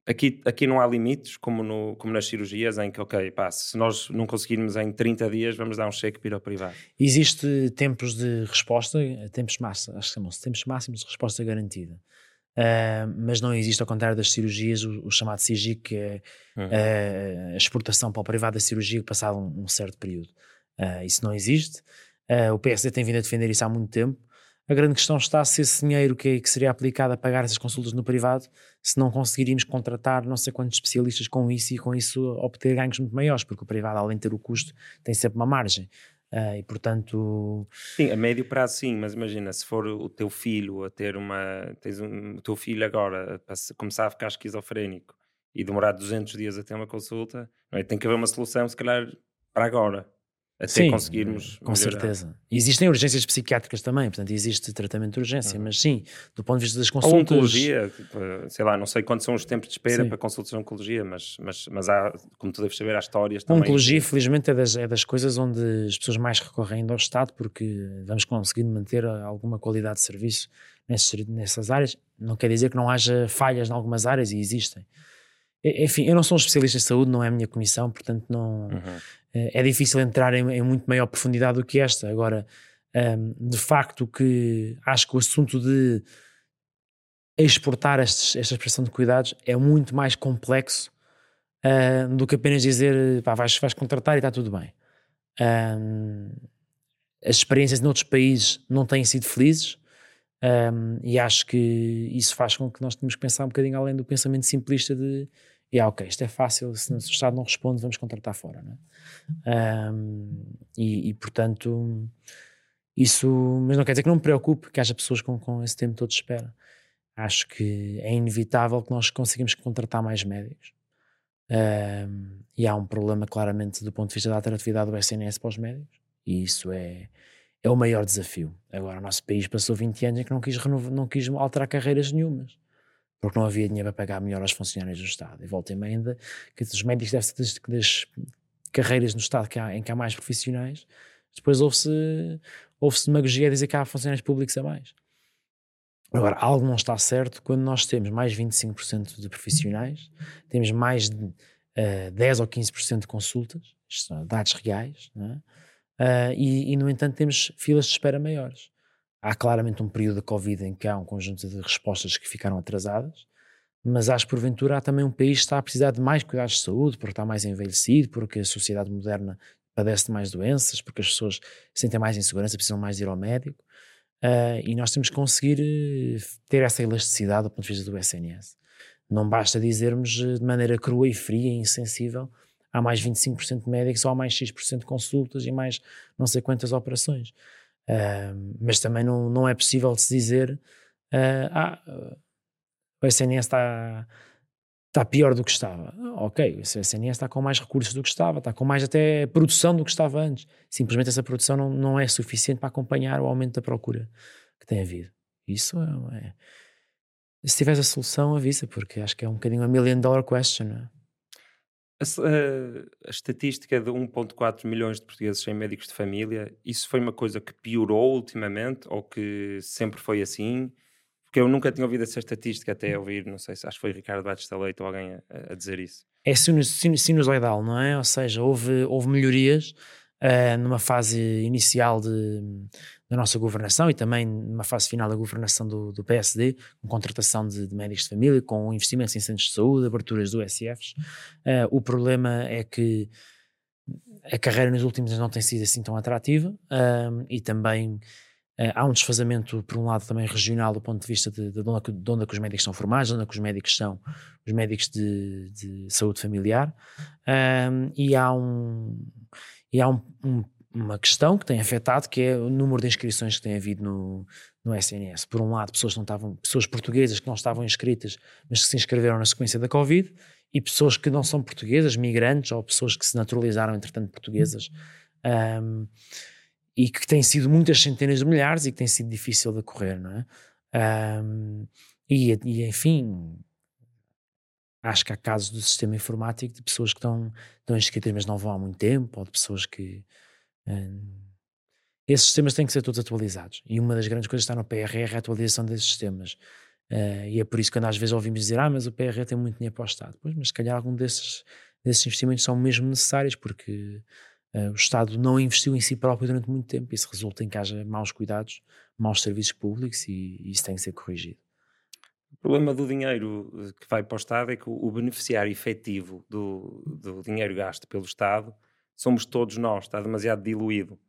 Aqui, aqui não há limites, como, no, como nas cirurgias, em que, ok, pá, se nós não conseguirmos em 30 dias, vamos dar um cheque para ir ao privado. Existe tempos de resposta, tempos máximos, acho que chamam-se tempos máximos de resposta garantida. Uh, mas não existe, ao contrário das cirurgias, o, o chamado CIGIC, que é uhum. uh, a exportação para o privado da cirurgia passado um, um certo período. Uh, isso não existe. o PSD tem vindo a defender isso há muito tempo. A grande questão está se esse dinheiro que, que, seria aplicado a pagar essas consultas no privado, se não conseguiríamos contratar não sei quantos especialistas com isso e com isso obter ganhos muito maiores, porque o privado, além de ter o custo, tem sempre uma margem. Uh, e portanto. Sim, a médio prazo sim, mas imagina, se for o teu filho a ter uma. Tens um, o teu filho agora a começar a ficar esquizofrénico e demorar 200 dias a ter uma consulta, é? tem que haver uma solução, se calhar, para agora até sim, conseguirmos. Com melhorar. certeza. Existem urgências psiquiátricas também, portanto, existe tratamento de urgência, uhum. mas sim, do ponto de vista das consultas. Ou oncologia, tipo, sei lá, não sei quantos são os tempos de espera sim. para consultas de oncologia, mas, mas, mas há, como tu deves saber, há histórias também. Oncologia, felizmente, é das, é das coisas onde as pessoas mais recorrem ao Estado, porque vamos conseguindo manter alguma qualidade de serviço nessas, nessas áreas. Não quer dizer que não haja falhas em algumas áreas, e existem. Enfim, eu não sou um especialista em saúde, não é a minha comissão, portanto não uhum. É difícil entrar em, em, muito maior profundidade do que esta. Agora, um, de facto que acho que o assunto de exportar estes, esta expressão de cuidados é muito mais complexo uh, do que apenas dizer pá, vais, vais contratar e está tudo bem. Um, as experiências noutros países não têm sido felizes um, e acho que isso faz com que nós tenhamos que pensar um bocadinho além do pensamento simplista de e ah, ok, isto é fácil, se o Estado não responde, vamos contratar fora. É? um, e, e, portanto, isso, mas não quer dizer que não me preocupe que haja pessoas com, com esse tempo todo de espera. Acho que é inevitável que nós conseguimos contratar mais médicos. Um, e há um problema claramente do ponto de vista da atratividade do SNS para os médicos, e isso é, é o maior desafio. Agora, o nosso país passou 20 anos em que não quis, renovar, não quis alterar carreiras nenhumas, porque não havia dinheiro para pagar melhor aos funcionários do Estado. E volta e ainda que os médicos devem ser das, das carreiras no Estado que há, em que há mais profissionais, depois houve-se houve demagogia a dizer que há funcionários públicos a mais. Agora, algo não está certo quando nós temos mais 25% de profissionais, temos mais de uh, eh, 10 ou 15% de consultas, isto são dados reais, é? uh, e, e, no entanto temos filas de espera maiores. Há claramente um período da Covid em que há um conjunto de respostas que ficaram atrasadas, mas acho porventura há também um país que está a precisar de mais cuidados de saúde, porque está mais envelhecido, porque a sociedade moderna padece de mais doenças, porque as pessoas sentem mais insegurança, precisam mais ir ao médico. Uh, e nós temos que conseguir eh, ter essa elasticidade do ponto de vista do SNS. Não basta dizermos eh, de maneira crua e fria e insensível há mais 25% de médicos ou há mais X% de consultas e mais não sei quantas operações. Uh, mas também não, não é possível se dizer uh, ah, o SNS está está pior do que estava. Ok, o SNS está com mais recursos do que estava, está com mais até produção do que estava antes. Simplesmente essa produção não, não é suficiente para acompanhar o aumento da procura que tem havido. Isso é. é se tivesse a solução, avisa, porque acho que é um bocadinho a million dollar question. É? A, a, estatística de 1,4 milhões de portugueses sem médicos de família, isso foi uma coisa que piorou ultimamente ou que sempre foi assim? Porque eu nunca tinha ouvido essa estatística até ouvir, não sei se acho que foi Ricardo Batista Leite ou alguém a, a dizer isso. É sinusoidal, não é? Ou seja, houve, houve melhorias uh, numa fase inicial de, da nossa governação e também numa fase final da governação do, do PSD, com contratação de, de, médicos de família, com investimentos em centros de saúde, aberturas do SFs. Uh, eh, o problema é que a carreira nos últimos anos não tem sido assim tão atrativa uh, e também há um desfazamento, por um lado, também regional, do ponto de vista de, de, de, onde, de onde é os médicos são formados, de onde é os médicos são os médicos de, de saúde familiar. E há, um, e há um, um, uma questão que tem afetado, que é o número de inscrições que tem havido no, no SNS. Por um lado, pessoas, não estavam, pessoas portuguesas que não estavam inscritas, mas que se inscreveram na sequência da Covid, e pessoas que não são portuguesas, migrantes, ou pessoas que se naturalizaram, entretanto, portuguesas. Um, e que tem sido muitas centenas de milhares e que tem sido difícil de correr, não é? Um, e, e, enfim, acho que há casos do sistema informático de pessoas que estão, estão inscritas mas não vão há muito tempo, ou de pessoas que. Um, esses sistemas têm que ser todos atualizados. E uma das grandes coisas que está no PRR é a atualização desses sistemas. Uh, e é por isso que às vezes ouvimos dizer: Ah, mas o PRR tem muito dinheiro para o Estado. Pois, mas se calhar algum desses, desses investimentos são mesmo necessários, porque Uh, o Estado não investiu em si próprio durante muito tempo. Isso resulta em que haja maus cuidados, maus serviços públicos e, e isso tem que ser corrigido. Problema do dinheiro eh, que vai para o Estado é que o beneficiário efetivo do, do dinheiro gasto pelo Estado somos todos nós, está demasiado diluído.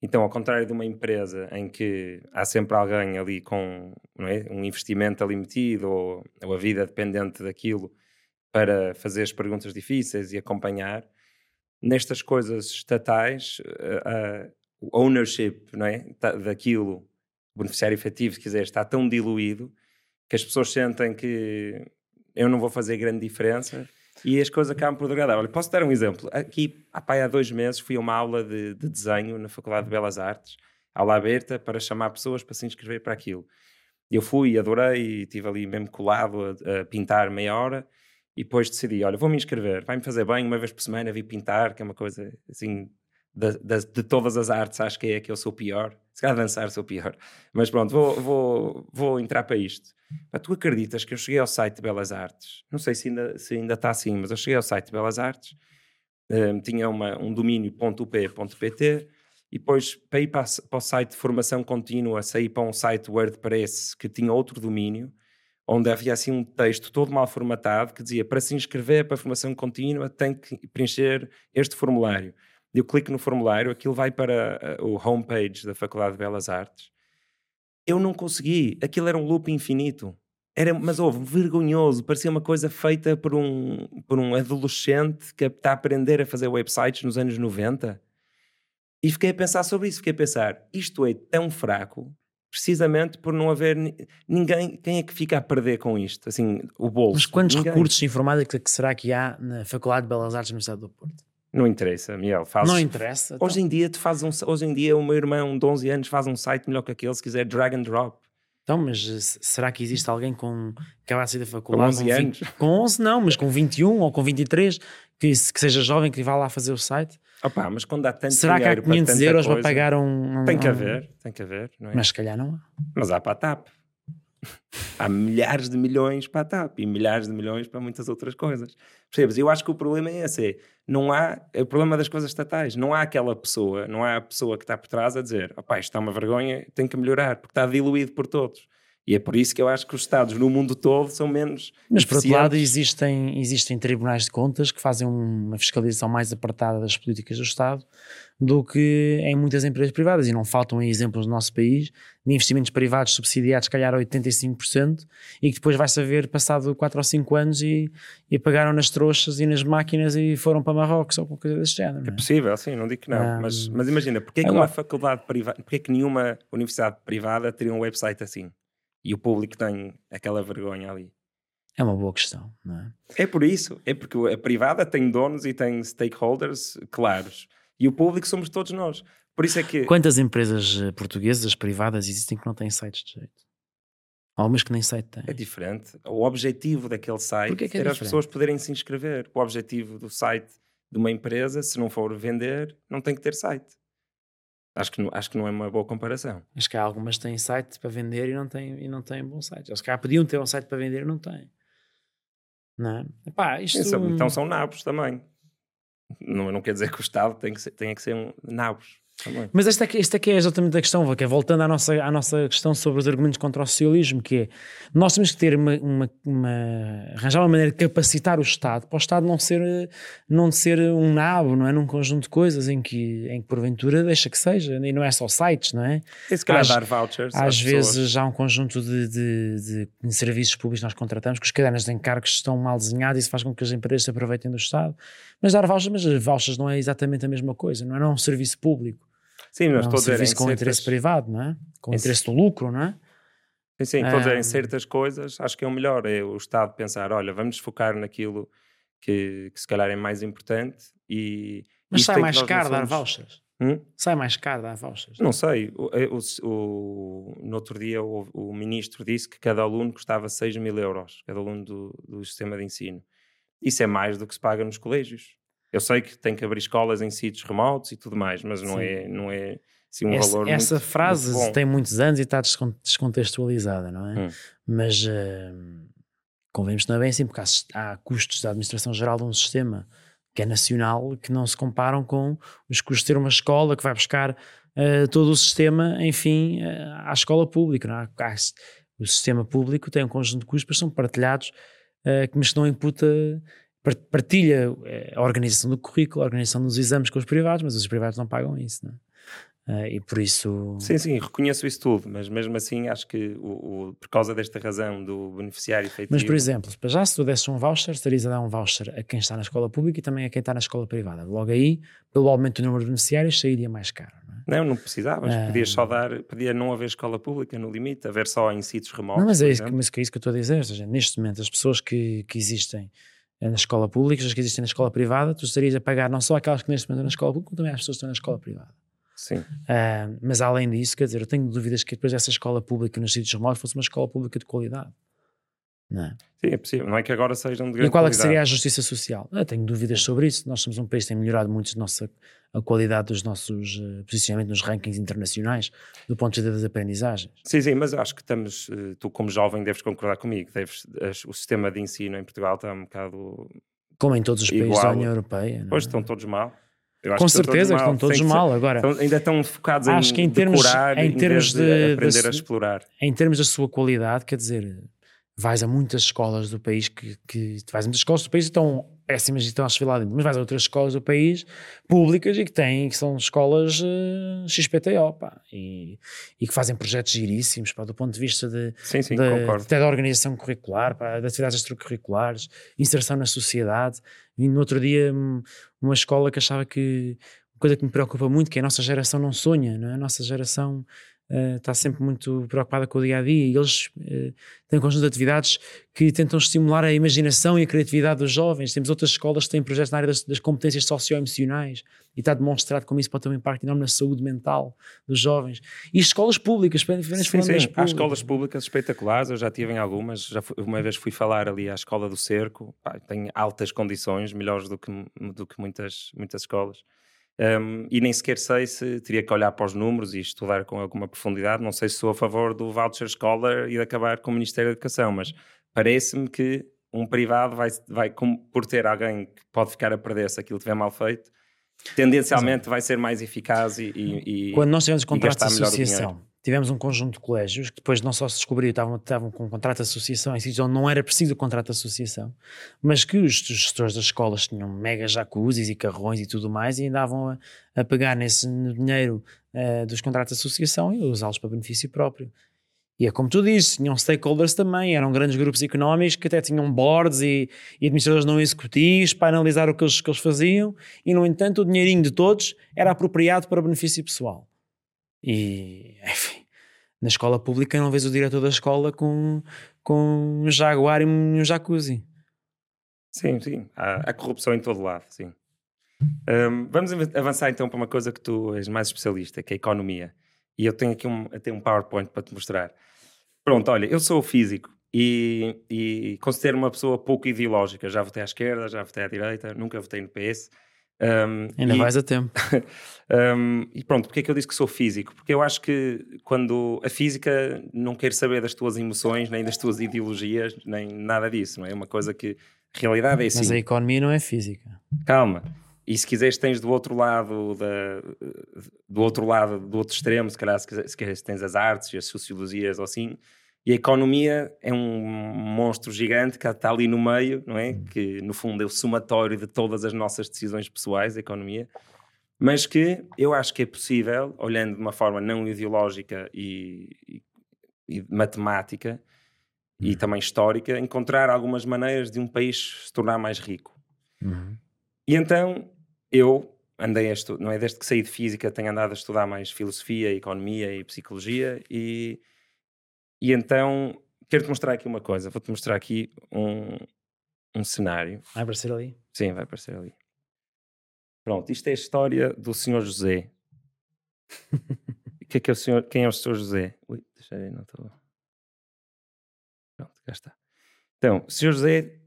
Então, ao contrário de uma empresa em que há sempre alguém ali com é, um investimento ali metido ou, ou a vida dependente daquilo para fazer as perguntas difíceis e acompanhar, nestas coisas estatais, uh, o ownership não é? Daquilo, o beneficiário efetivo, se quiser, está tão diluído que as pessoas sentem que eu não vou fazer grande diferença e as coisas acabam por degradar. Olha, posso dar um exemplo? Aqui, há dois meses, fui a uma aula de, de desenho na Faculdade de Belas Artes, aula aberta, para chamar pessoas para se inscrever para aquilo. Eu fui, adorei, estive ali mesmo colado a, a pintar meia hora e depois decidi, olha, vou-me inscrever, vai-me fazer bem uma vez por semana, vi pintar, que é uma coisa assim, de, de, de, todas as artes, acho que é que eu sou pior. Se calhar dançar sou pior. Mas pronto, vou, vou, vou entrar para isto. Mas tu acreditas que eu cheguei ao site de Belas Artes? Não sei se ainda, se ainda está assim, mas eu cheguei ao site de Belas Artes, um, tinha uma, um domínio.up.pt e depois para ir para, para o site de formação contínua, saí para um site WordPress que tinha outro domínio onde havia assim um texto todo mal formatado que dizia para se inscrever para a formação contínua tem que preencher este formulário. Eu clico no formulário, aquilo vai para eh, o homepage da Faculdade de Belas Artes. Eu não consegui, aquilo era um loop infinito. Era, mas houve, vergonhoso, parecia uma coisa feita por um, por um adolescente que está a aprender a fazer websites nos anos 90. E fiquei a pensar sobre isso, fiquei a pensar, isto é tão fraco precisamente por não haver ninguém. Quem é que fica a perder com isto? Assim, o bolso. Mas quantos ninguém. recursos de informática que será que há na Faculdade de Belas Artes da Universidade do Porto? Não interessa, Miguel. Fazes... Não interessa. Hoje então. em dia, tu fazes um, hoje em dia, o meu irmão de 11 anos faz um site melhor que aquele, se quiser drag and drop. Então, mas eh, será que existe alguém com sair da faculdade? Com 11 anos? com 11 não, mas com 21 ou com 23, que, que seja jovem que vá lá fazer o site? Opa, mas quando há tanto será que há dinheiro 500 para euros coisa, para pagar um, um Tem que haver, tem que haver, é? Mas se calhar não há. Mas há para a TAP. há milhares de milhões para a TAP e milhares de milhões para muitas outras coisas. Percebes? Eu acho que o problema é esse. é, Não há, é o problema das coisas estatais. Não há aquela pessoa, não há a pessoa que está por trás a dizer opá, isto está uma vergonha, tem que melhorar, porque está diluído por todos. E é por isso que eu acho que os Estados no mundo todo são menos Mas por outro lado, existem, existem tribunais de contas que fazem uma fiscalização mais apertada das políticas do Estado do que em muitas empresas privadas. E não faltam aí exemplos no nosso país de investimentos privados subsidiados, se calhar a 85%, e que depois vai-se a ver passado 4 ou 5 anos e, e pagaram nas trouxas e nas máquinas e foram para Marrocos ou qualquer coisa desse género. É é? possível, sim, não digo que não. Ah, mas, mas imagina, porque é que agora- uma faculdade privada, porque é que nenhuma universidade privada teria um website assim? E o público tem aquela vergonha ali. É uma boa questão, não é? É por isso, é porque a privada tem donos e tem stakeholders claros. E o público somos todos nós. Por isso é que. Quantas empresas eh, portuguesas privadas existem que não têm sites de jeito? Algumas que nem site têm. É diferente. O objetivo daquele site que é era as pessoas poderem se inscrever. O objetivo do site de uma empresa, se não for vender, não tem que ter site. Acho que, não- acho que não é uma boa comparação. Acho que há algumas que têm site para vender e não têm, e não têm bom site. Eles cá podiam ter um site para vender e não têm. Não é? Epá, isto... Então são nabos também. Não, não quer dizer que o Estado tem que ser, tenha que ser um nabos também. Mas esta é, esta é que é exatamente a questão, que é voltando à nossa, à nossa questão sobre os argumentos contra o socialismo, que é, nós temos que ter uma, uma- uma- arranjar uma maneira de capacitar o Estado, para o Estado não ser, não ser um nabo, não é? Num conjunto de coisas em que, em que porventura deixa que seja, e não é só sites, não é? E se Às- dar vouchers Às às vezes pessoas. há um conjunto de, de- de serviços públicos que nós contratamos que os cadernos de encargos estão mal desenhados e isso faz com que as empresas se aproveitem do Estado. Mas dar vouchers, mas vouchers não é exatamente a mesma coisa, não é, não é um serviço público, Sim, não mas é um estou dizer serviço com interesse certas, privado, não é? Com Em- interesse do lucro, não é? sim, sim, estou a dizer Ah. em certas coisas, acho que é o melhor. É o Estado pensar, olha, vamos focar naquilo que, que se calhar é mais importante e... Mas sai mais caro dar vouchers. Hum? Sai mais caro dar vouchers. Não sei. O, é, o, o- no outro dia o, o ministro disse que cada aluno custava 6 mil euros, cada aluno do, do sistema de ensino. Isso é mais do que se paga nos colégios. Eu sei que tem que abrir escolas em sítios remotos e tudo mais, mas não Sim. é, não é assim, um essa valor essa muito, frase muito tem muitos anos e está descon- descontextualizada, não é? Hum. Mas eh, convenhamos que não é bem assim, porque há, há custos da administração geral de um sistema que é nacional que não se comparam com os custos de ter uma escola que vai buscar eh, todo o sistema, enfim, eh, à escola pública. Não é? Há- o sistema público tem um conjunto de custos, mas são partilhados, eh, mas que não imputa. Par- Partilha eh, a organização do currículo, a organização dos exames com os privados, mas os privados não pagam isso, não é? Eh, e por isso. Sim, sim, reconheço isso tudo, mas mesmo assim acho que o, o- por causa desta razão do beneficiário efetivo... Mas, por exemplo, para já, se tu desses um voucher, estarias a dar um voucher a quem está na escola pública e também a quem está na escola privada. Logo aí, pelo aumento do número de beneficiários, sairia mais caro. Não, é? Não, precisavas. Ah. Podias só dar, podia não haver escola pública no limite, haver só em sítios remotos. Não, mas é, isso, que- mas é isso que eu estou a dizer. Seja, neste momento, as pessoas que, que existem na escola pública, as que existem na escola privada, tu estarias a pagar não só aquelas que neste momento estão na escola pública, como também as pessoas que estão na escola privada. Sim. Ah, mas além disso, quer dizer, eu tenho dúvidas que depois essa escola pública nos sítios remotos fosse uma escola pública de qualidade. Não é? Sim, é possível. Não é que agora sejam de E grande qual é que seria a justiça social? Eu tenho dúvidas sobre isso. Nós somos um país que tem melhorado muito a, nossa, a qualidade dos nossos eh, posicionamentos nos rankings internacionais do ponto de vista das aprendizagens. Sim, sim, mas acho que estamos, eh, tu como jovem deves concordar comigo, deves, o sistema de ensino em Portugal está um bocado, Como em todos os países Igual. da União Europeia. não é? estão todos mal. Com estão certeza que mal. estão todos mal. Agora, estão- ainda estão focados Acho em, que em termos- decorar em em termos vez de, de- aprender de- a explorar. em termos da sua qualidade, quer dizer, vais a muitas escolas do país que, que vais a muitas escolas do país que estão péssimas e estão a lá dentro, mas vais a outras escolas do país públicas e que têm, que são escolas eh, XPTO, pá, e, e que fazem projetos giríssimos, pá, do ponto de vista de, Sim, sim, concordo. até da organização curricular, pá, de atividades extracurriculares, inserção na sociedade. E no outro dia, hum, uma escola que achava que uma coisa que me preocupa muito, que a nossa geração não sonha, não é? A nossa geração uh, está sempre muito preocupada com o dia a dia e eles uh, têm um conjunto de atividades que tentam estimular a imaginação e a criatividade dos jovens. Temos outras escolas que têm projetos na área das, das competências socioemocionais e está demonstrado como isso pode ter um impacto enorme na saúde mental dos jovens. E escolas públicas, diferentes sim, sim. Públicas. Há escolas públicas espetaculares, eu já tive em algumas, já fui, uma vez fui falar ali à escola do Cerco, pá, tem altas condições, melhores do que, do que muitas, muitas escolas. Um, e nem sequer sei se teria que olhar para os números e estudar com alguma profundidade. Não sei se sou a favor do voucher scholar e de acabar com o Ministério da Educação, mas parece-me que um privado vai, vai, por ter alguém que pode ficar a perder se aquilo estiver mal feito, tendencialmente Exato. vai ser mais eficaz e, e Quando nós tivemos contratos de associação, tivemos um conjunto de colégios que depois não só se descobriu estavam, estavam com um contrato de associação em sítios onde não era preciso o contrato de associação, mas que os, gestores das escolas tinham mega jacuzzis e carrões e tudo mais e andavam a, a pegar nesse dinheiro uh, dos contratos de associação e usá-los para benefício próprio. E é como tu dizes, tinham stakeholders também, eram grandes grupos económicos que até tinham boards e, e administradores não executivos para analisar o que eles, que eles faziam, e no entanto o dinheirinho de todos era apropriado para benefício pessoal. E, enfim, na escola pública não vês o diretor da escola com, com um jaguar e um jacuzzi. Sim, sim, há, há corrupção em todo lado, sim. Um, vamos avançar então para uma coisa que tu és mais especialista, que é a economia. E eu tenho aqui um, até um PowerPoint para te mostrar. Pronto, olha, eu sou físico e, e considero uma pessoa pouco ideológica. Já votei à esquerda, já votei à direita, nunca votei no PS. Um, Ainda e, mais a tempo. um, e pronto, porque é que eu disse que sou físico? Porque eu acho que quando a física não quer saber das tuas emoções, nem das tuas ideologias, nem nada disso, não é? É uma coisa que a realidade é assim. Mas a economia não é física. Calma. E se quiseres, tens do outro lado, da, do outro lado, do outro extremo, se calhar, se, quiseres, tens as artes e as sociologias ou assim. E a economia é um monstro gigante que está ali no meio, não é? Que no fundo é o somatório de todas as nossas decisões pessoais, a economia. Mas que eu acho que é possível, olhando de uma forma não ideológica e, e, e matemática e uhum. também histórica, encontrar algumas maneiras de um país se tornar mais rico. Uhum. E então eu andei a estudar, não é desde que saí de física, tenho andado a estudar mais filosofia, economia e psicologia e, e então quero-te mostrar aqui uma coisa, vou-te mostrar aqui um, um cenário. Vai aparecer ali? Sim, vai aparecer ali. Pronto, isto é a história do Senhor José. que é que é o senhor, quem é o Senhor José? Ui, deixa eu ver, não estou. Pronto, cá está. Então, o Senhor José,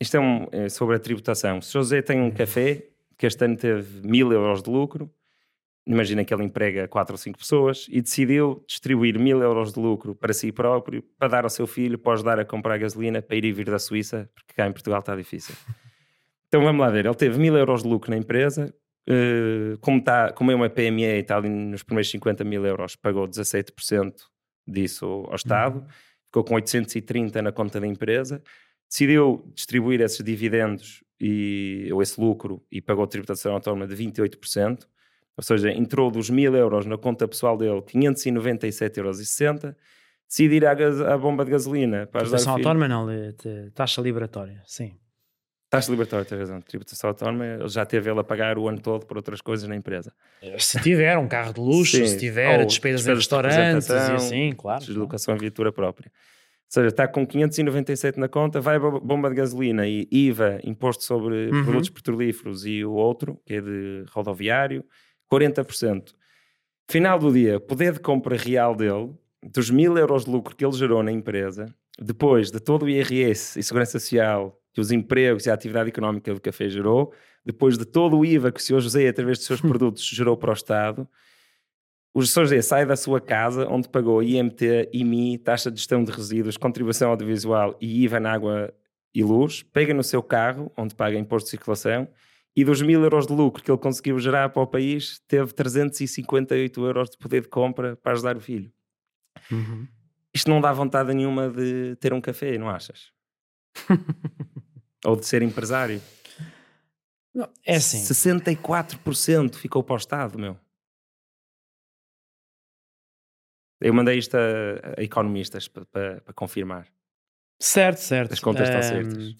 isto é, um, é sobre a tributação. O Senhor José tem um café que este ano teve mil euros de lucro, imagina que ele emprega quatro ou cinco pessoas e decidiu distribuir mil euros de lucro para si próprio, para dar ao seu filho, para ajudar a comprar gasolina, para ir e vir da Suíça, porque cá em Portugal está difícil. Então vamos lá ver, ele teve mil euros de lucro na empresa, uh, como, está, como é uma PME e está ali nos primeiros 50 mil euros, pagou 17% disso ao Estado, uhum. ficou com 830 na conta da empresa, decidiu distribuir esses dividendos e, ou esse lucro e pagou tributação autónoma de 28%, ou seja, entrou dos 1000 euros na conta pessoal dele 597,60 euros, decide ir à, à, bomba de gasolina para Tributação autónoma não, de, taxa liberatória, sim. Taxa liberatória, tem razão. Tributação autónoma, ele já teve ele a pagar o ano todo por outras coisas na empresa. Se tiver um carro de luxo, sim. se tiver despesas, despesas em restaurantes e assim, claro. Deslocação claro. em viatura própria seja, está com 597 na conta, vai a bomba de gasolina e IVA, imposto sobre uhum. produtos petrolíferos e o outro, que é de rodoviário, 40%. Final do dia, poder de compra real dele, dos mil euros de lucro que ele gerou na empresa, depois de todo o IRS e Segurança Social que os empregos e a atividade económica do café gerou, depois de todo o IVA que o Sr. José, através dos seus produtos, gerou para o Estado, o gestor José sai da sua casa, onde pagou IMT, IMI, taxa de gestão de resíduos, contribuição audiovisual e IVA na água e luz, pega no seu carro, onde paga imposto de circulação, e dos mil euros de lucro que ele conseguiu gerar para o país, teve 358 euros de poder de compra para ajudar o filho. Uhum. Isto não dá vontade nenhuma de ter um café, não achas? Ou de ser empresário? Não, é assim. 64% ficou para o Estado, meu. Eu mandei isto a, a economistas para, para, para, confirmar. Certo, certo. As contas um, estão certas.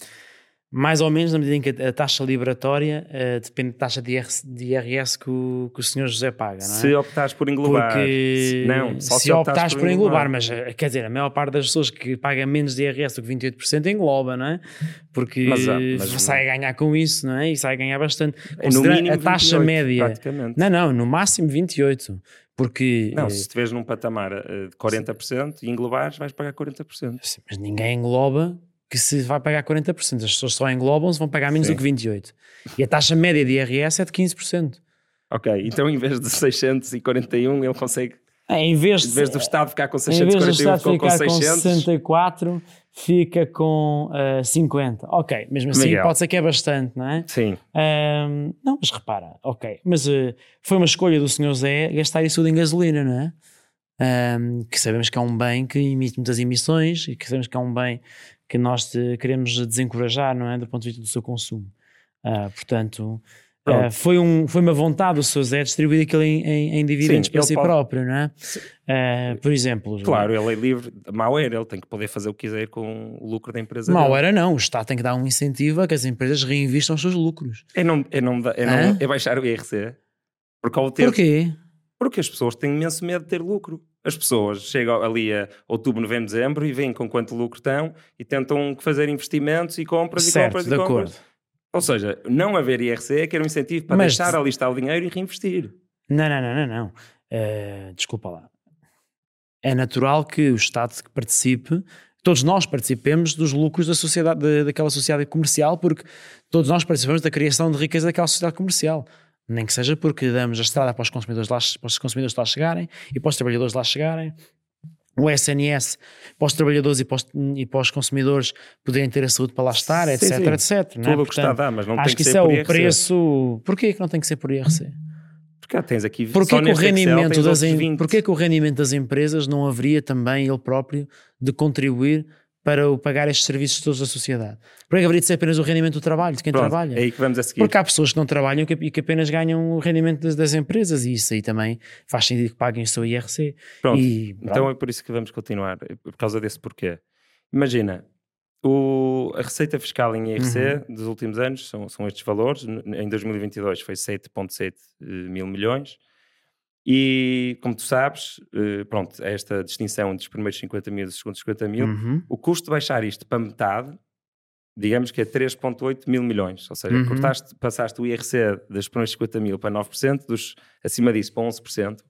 Mais ou menos na medida em que a taxa liberatória uh, depende da taxa de, IRS, de IRS que o, que o senhor José paga, não é? Se optares por englobar. Porque não, se, se optares por englobar, englobar, mas eh, quer dizer, a maior parte das pessoas que pagam menos de IRS do que 28% engloba, não é? Porque mas, ah, mas, sai a ganhar com isso, não é? E sai a ganhar bastante. É no mínimo a taxa 28, média. Não, não, no máximo 28%. Porque. Não, se estiveres num patamar de 40% e englobares, vais pagar 40%. Sim, mas ninguém engloba que se vai pagar 40%. As pessoas só englobam-se, vão pagar menos Sim. do que 28%. E a taxa média de IRS é de 15%. Ok, então em vez de 641, ele consegue. É, em, vez de, em vez do Estado ficar com 641, em vez do Estado ficar com, 600. com 64, fica com uh, eh, 50. Ok, mesmo assim Miguel. pode ser que é bastante, não é? Sim. Um, não, mas repara, ok. Mas uh, foi uma escolha do Sr. Zé gastar isso tudo em gasolina, não é? Um, que sabemos que é um bem que emite muitas emissões e que sabemos que é um bem que nós queremos desencorajar, não é? Do ponto de vista do seu consumo. Uh, portanto, uh, foi, um, foi uma vontade do seu Zé distribuir aquilo em, em, em dividendos Sim, para si pode... próprio, não é? Uh, por exemplo. Claro, ele é livre, mau era, ele tem que poder fazer o que quiser com o lucro da empresa. Mau era não, o Estado tem que dar um incentivo a que as empresas reinvistam os seus lucros. É, não, é, não, é, não, é baixar o IRC. Porque ao ter, Porquê? Porque as pessoas têm imenso medo de ter lucro. As pessoas chegam ali a outubro, novembro, dezembro e veem com quanto lucro estão e tentam fazer investimentos e compras certo, e compras de e compras. Acordo. Ou seja, não haver IRC é que era um incentivo para Mas, deixar ali estar o dinheiro e reinvestir. Não, não, não, não. não. Uh, desculpa lá. É natural que o Estado participe todos nós participemos dos lucros da sociedade, de, daquela sociedade comercial, porque todos nós participamos da criação de riqueza daquela sociedade comercial. Nem que seja porque damos a estrada para os consumidores lá, para os consumidores lá chegarem e para os trabalhadores lá chegarem. O SNS para os trabalhadores e para os, e para os consumidores poderem ter a saúde para lá estar, etc, sim. etc. Tudo é? o que está a dar, mas não acho tem que, que isso é o preço. Porquê que não tem que ser por IRC? Porque tens aqui porquê que, o rendimento Excel, das, porquê que o rendimento das empresas não haveria também ele próprio de contribuir para o pagar estes serviços todos da sociedade. Porque haveria de ser apenas o rendimento do trabalho, de quem Pronto, trabalha. É aí que vamos a seguir. Porque há pessoas que não trabalham e que apenas ganham o rendimento das, das, empresas e isso aí também faz sentido que paguem o seu IRC. Pronto, e, então é por isso que vamos continuar, é por causa desse porquê. Imagina, o, a receita fiscal em IRC uhum. dos últimos anos são, são estes valores. Em 2022 foi 7,7 eh, mil milhões. E, como tu sabes, eh, pronto, esta distinção entre os primeiros 50 mil e os segundos 50 mil, uhum. o custo de baixar isto para metade, digamos que é 3,8 mil milhões. Ou seja, uhum. cortaste, passaste o IRC dos primeiros 50 mil para 9%, dos acima disso para 11%. O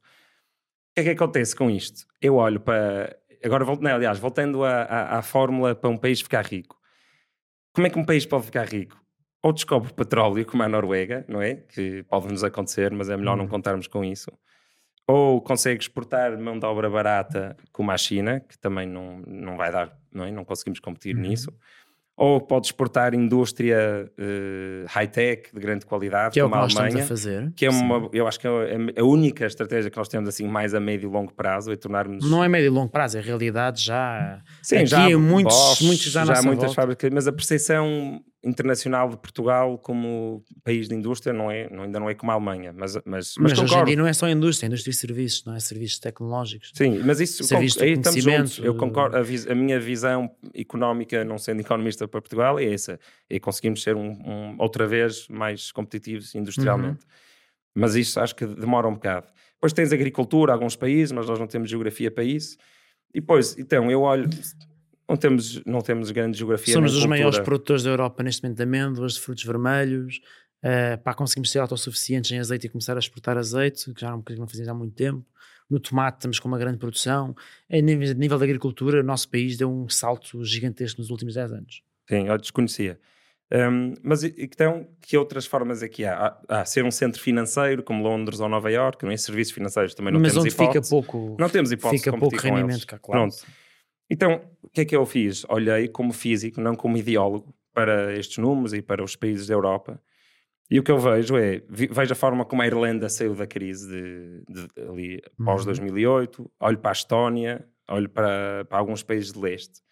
que é que acontece com isto? Eu olho para. Agora, não, aliás, voltando à, à, à fórmula para um país ficar rico. Como é que um país pode ficar rico? Ou descobre petróleo, como a Noruega, não é? Que pode nos acontecer, mas é melhor uhum. não contarmos com isso ou consegue exportar mão de obra barata como a China, que também não, não vai dar, não, é? não conseguimos competir uhum. nisso, ou pode exportar indústria uh, high-tech de grande qualidade, que como é o que a Alemanha, a fazer. que é uma, eu acho que é a única estratégia que nós temos assim mais a médio e longo prazo, é tornarmos... Não é médio e longo prazo, é realidade já... Sim, Aqui já, muitos, Bosch, muitos já, já muitas volta. fábricas, mas a percepção internacional de Portugal como país de indústria não é, não, ainda não é como a Alemanha, mas, mas, mas, mas hoje em dia não é só indústria, é indústria e serviços, não é serviços tecnológicos. Sim, mas isso serviços aí estamos juntos. Eu concordo, a, a, minha visão económica, não sendo economista para Portugal, é essa, é conseguirmos ser um, um outra vez mais competitivos industrialmente. Uhum. Mas isso acho que demora um bocado. Depois tens agricultura, alguns países, mas nós não temos geografia para isso. E depois, então, eu olho, não temos, não temos grande geografia. Somos os maiores produtores da Europa neste momento de amêndoas, de frutos vermelhos. Uh, para conseguirmos ser autossuficientes em azeite e começar a exportar azeite, que já era um bocadinho que não fazíamos há muito tempo. No tomate estamos com uma grande produção. A nível, a nível da agricultura, o nosso país deu um salto gigantesco nos últimos 10 anos. Sim, eu desconhecia. Um, mas então, que outras formas é que há? há? há? ser um centro financeiro como Londres ou Nova York, não é? Serviços financeiros também não mas temos onde hipótese. Fica pouco, não temos hipótese fica pouco rendimento cá, claro. Pronto. Então, o que é que eu fiz? Olhei como físico, não como ideólogo, para estes números e para os países da Europa. E o que eu vejo é, vejo a forma como a Irlanda saiu da crise de, de, ali pós uhum. 2008, olho para a Estónia, olho para, para alguns países de leste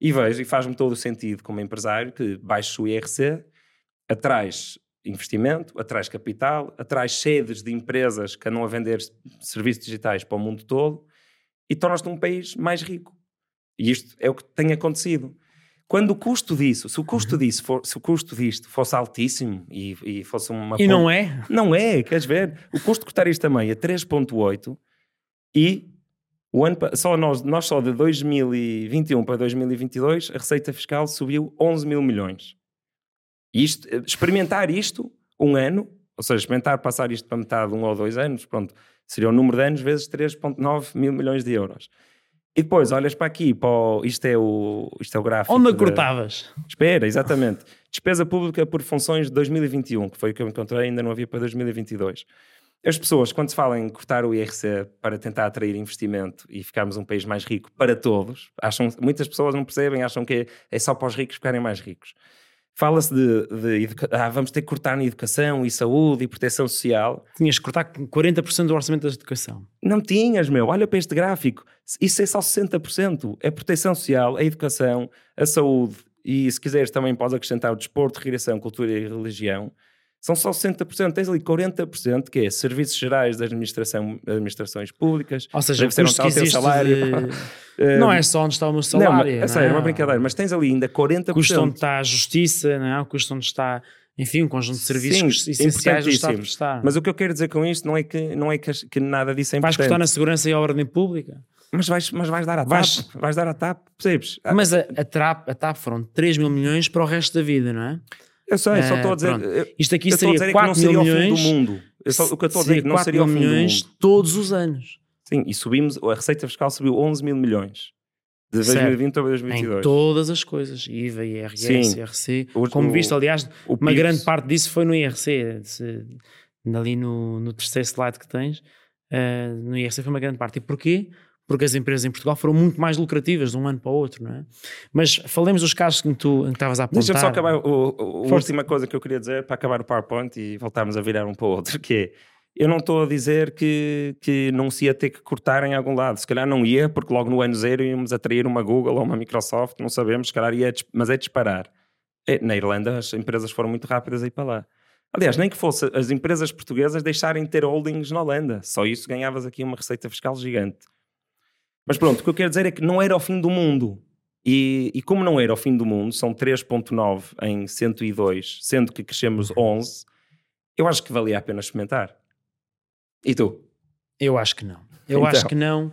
e vejo, e faz-me todo o sentido como empresário, que baixo o IRC, atrás investimento, atrás capital, atrás sedes de empresas que andam a vender serviços digitais para o mundo todo e tornas-te um país mais rico. E isto é o que tem acontecido. Quando o custo disso, se o custo uhum. disso for, se o custo disto fosse altíssimo e, e fosse uma. E não é? Não é, queres ver? O custo de cortar isto também é 3,8 e o ano, só nós, nós só de 2021 para 2022 a receita fiscal subiu 11 mil milhões. Isto, experimentar isto um ano, ou seja, experimentar passar isto para metade, um ou dois anos, pronto, seria o número de anos vezes 3,9 mil milhões de euros. E depois olhas para aqui, para o, isto, é o, isto é o gráfico. Onde cortavas? Espera, exatamente. Despesa pública por funções de 2021, que foi o que eu encontrei, ainda não havia para 2022. As pessoas, quando se falam em cortar o IRC para tentar atrair investimento e ficarmos um país mais rico para todos, acham, muitas pessoas não percebem, acham que é, é só para os ricos ficarem mais ricos. Fala-se de, de ah, vamos ter que cortar na educação e saúde e proteção social. Tinhas que cortar 40% do orçamento da educação. Não tinhas, meu. Olha para este gráfico. Isso é só 60%. É proteção social, a educação, a saúde e, se quiseres, também podes acrescentar o desporto, recreação, cultura e religião. São só 60%, tens ali 40% que é serviços gerais da administração, administrações públicas. Ou seja, deve ser um tal salário. De... não é só onde está o meu salário. Não, é sério, é uma brincadeira, mas tens ali ainda 40%. Custo onde está a justiça, não é? o custo onde está enfim, um conjunto de serviços Sim, essenciais do Estado prestar. Mas o que eu quero dizer com isto não é que, não é que, que nada disso é importante. Vais cortar na segurança e a ordem pública? Mas vais, mas vais dar a vais, TAP, vais dar a TAP, percebes? Mas a, a, TAP, a TAP foram 3 mil milhões para o resto da vida, não é? Eu sei, só estou a dizer. Isto aqui seria 4 mil milhões. do mundo. Eu só, o que eu estou a dizer é que não seria o fim milhões do mundo. todos os anos. Sim, e subimos, a receita fiscal subiu 11 mil milhões. De 2020 a 2022. Em todas as coisas, IVA, IRS, Sim. IRC. O, Como viste, aliás, uma grande parte disso foi no IRC. Se, ali no, no terceiro slide que tens, uh, no IRC foi uma grande parte. E porquê? Porque as empresas em Portugal foram muito mais lucrativas de um ano para o outro, não é? Mas falemos dos casos que tu estavas a apontar. Deixa-me só acabar, o, o, a última coisa que eu queria dizer para acabar o PowerPoint e voltarmos a virar um para o outro, que é, eu não estou a dizer que, que não se ia ter que cortar em algum lado, se calhar não ia, porque logo no ano zero íamos atrair uma Google ou uma Microsoft, não sabemos, se calhar ia, mas é disparar. É, na Irlanda as empresas foram muito rápidas a ir para lá. Aliás, nem que fosse as empresas portuguesas deixarem de ter holdings na Holanda, só isso ganhavas aqui uma receita fiscal gigante. Mas pronto, o que eu quero dizer é que não era o fim do mundo. E, e como não era o fim do mundo, são 3.9 em 102, sendo que crescemos 11, eu acho que valia a pena experimentar. E tu? Eu acho que não. Eu então. acho que não,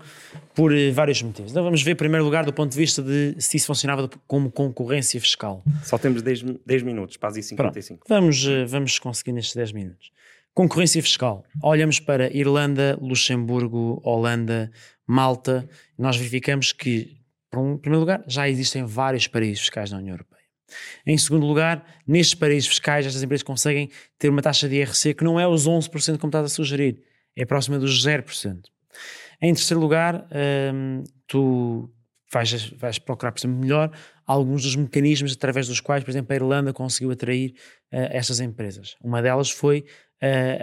por eh, vários motivos. Então vamos ver, em primeiro lugar, do ponto de vista de se isso funcionava como concorrência fiscal. Só temos 10, 10 minutos, para as 55. Pronto, vamos, eh, vamos conseguir nestes 10 minutos. Concorrência fiscal. Olhamos para Irlanda, Luxemburgo, Holanda, Malta, nós verificamos que, em primeiro lugar, já existem vários paraísos fiscais na União Europeia. Em segundo lugar, nestes paraísos fiscais, estas empresas conseguem ter uma taxa de IRC que não é os 11% como estás a sugerir, é próxima dos 0%. Em terceiro lugar, hum, tu vais, vais procurar perceber melhor alguns dos mecanismos através dos quais, por exemplo, a Irlanda conseguiu atrair uh, estas empresas. Uma delas foi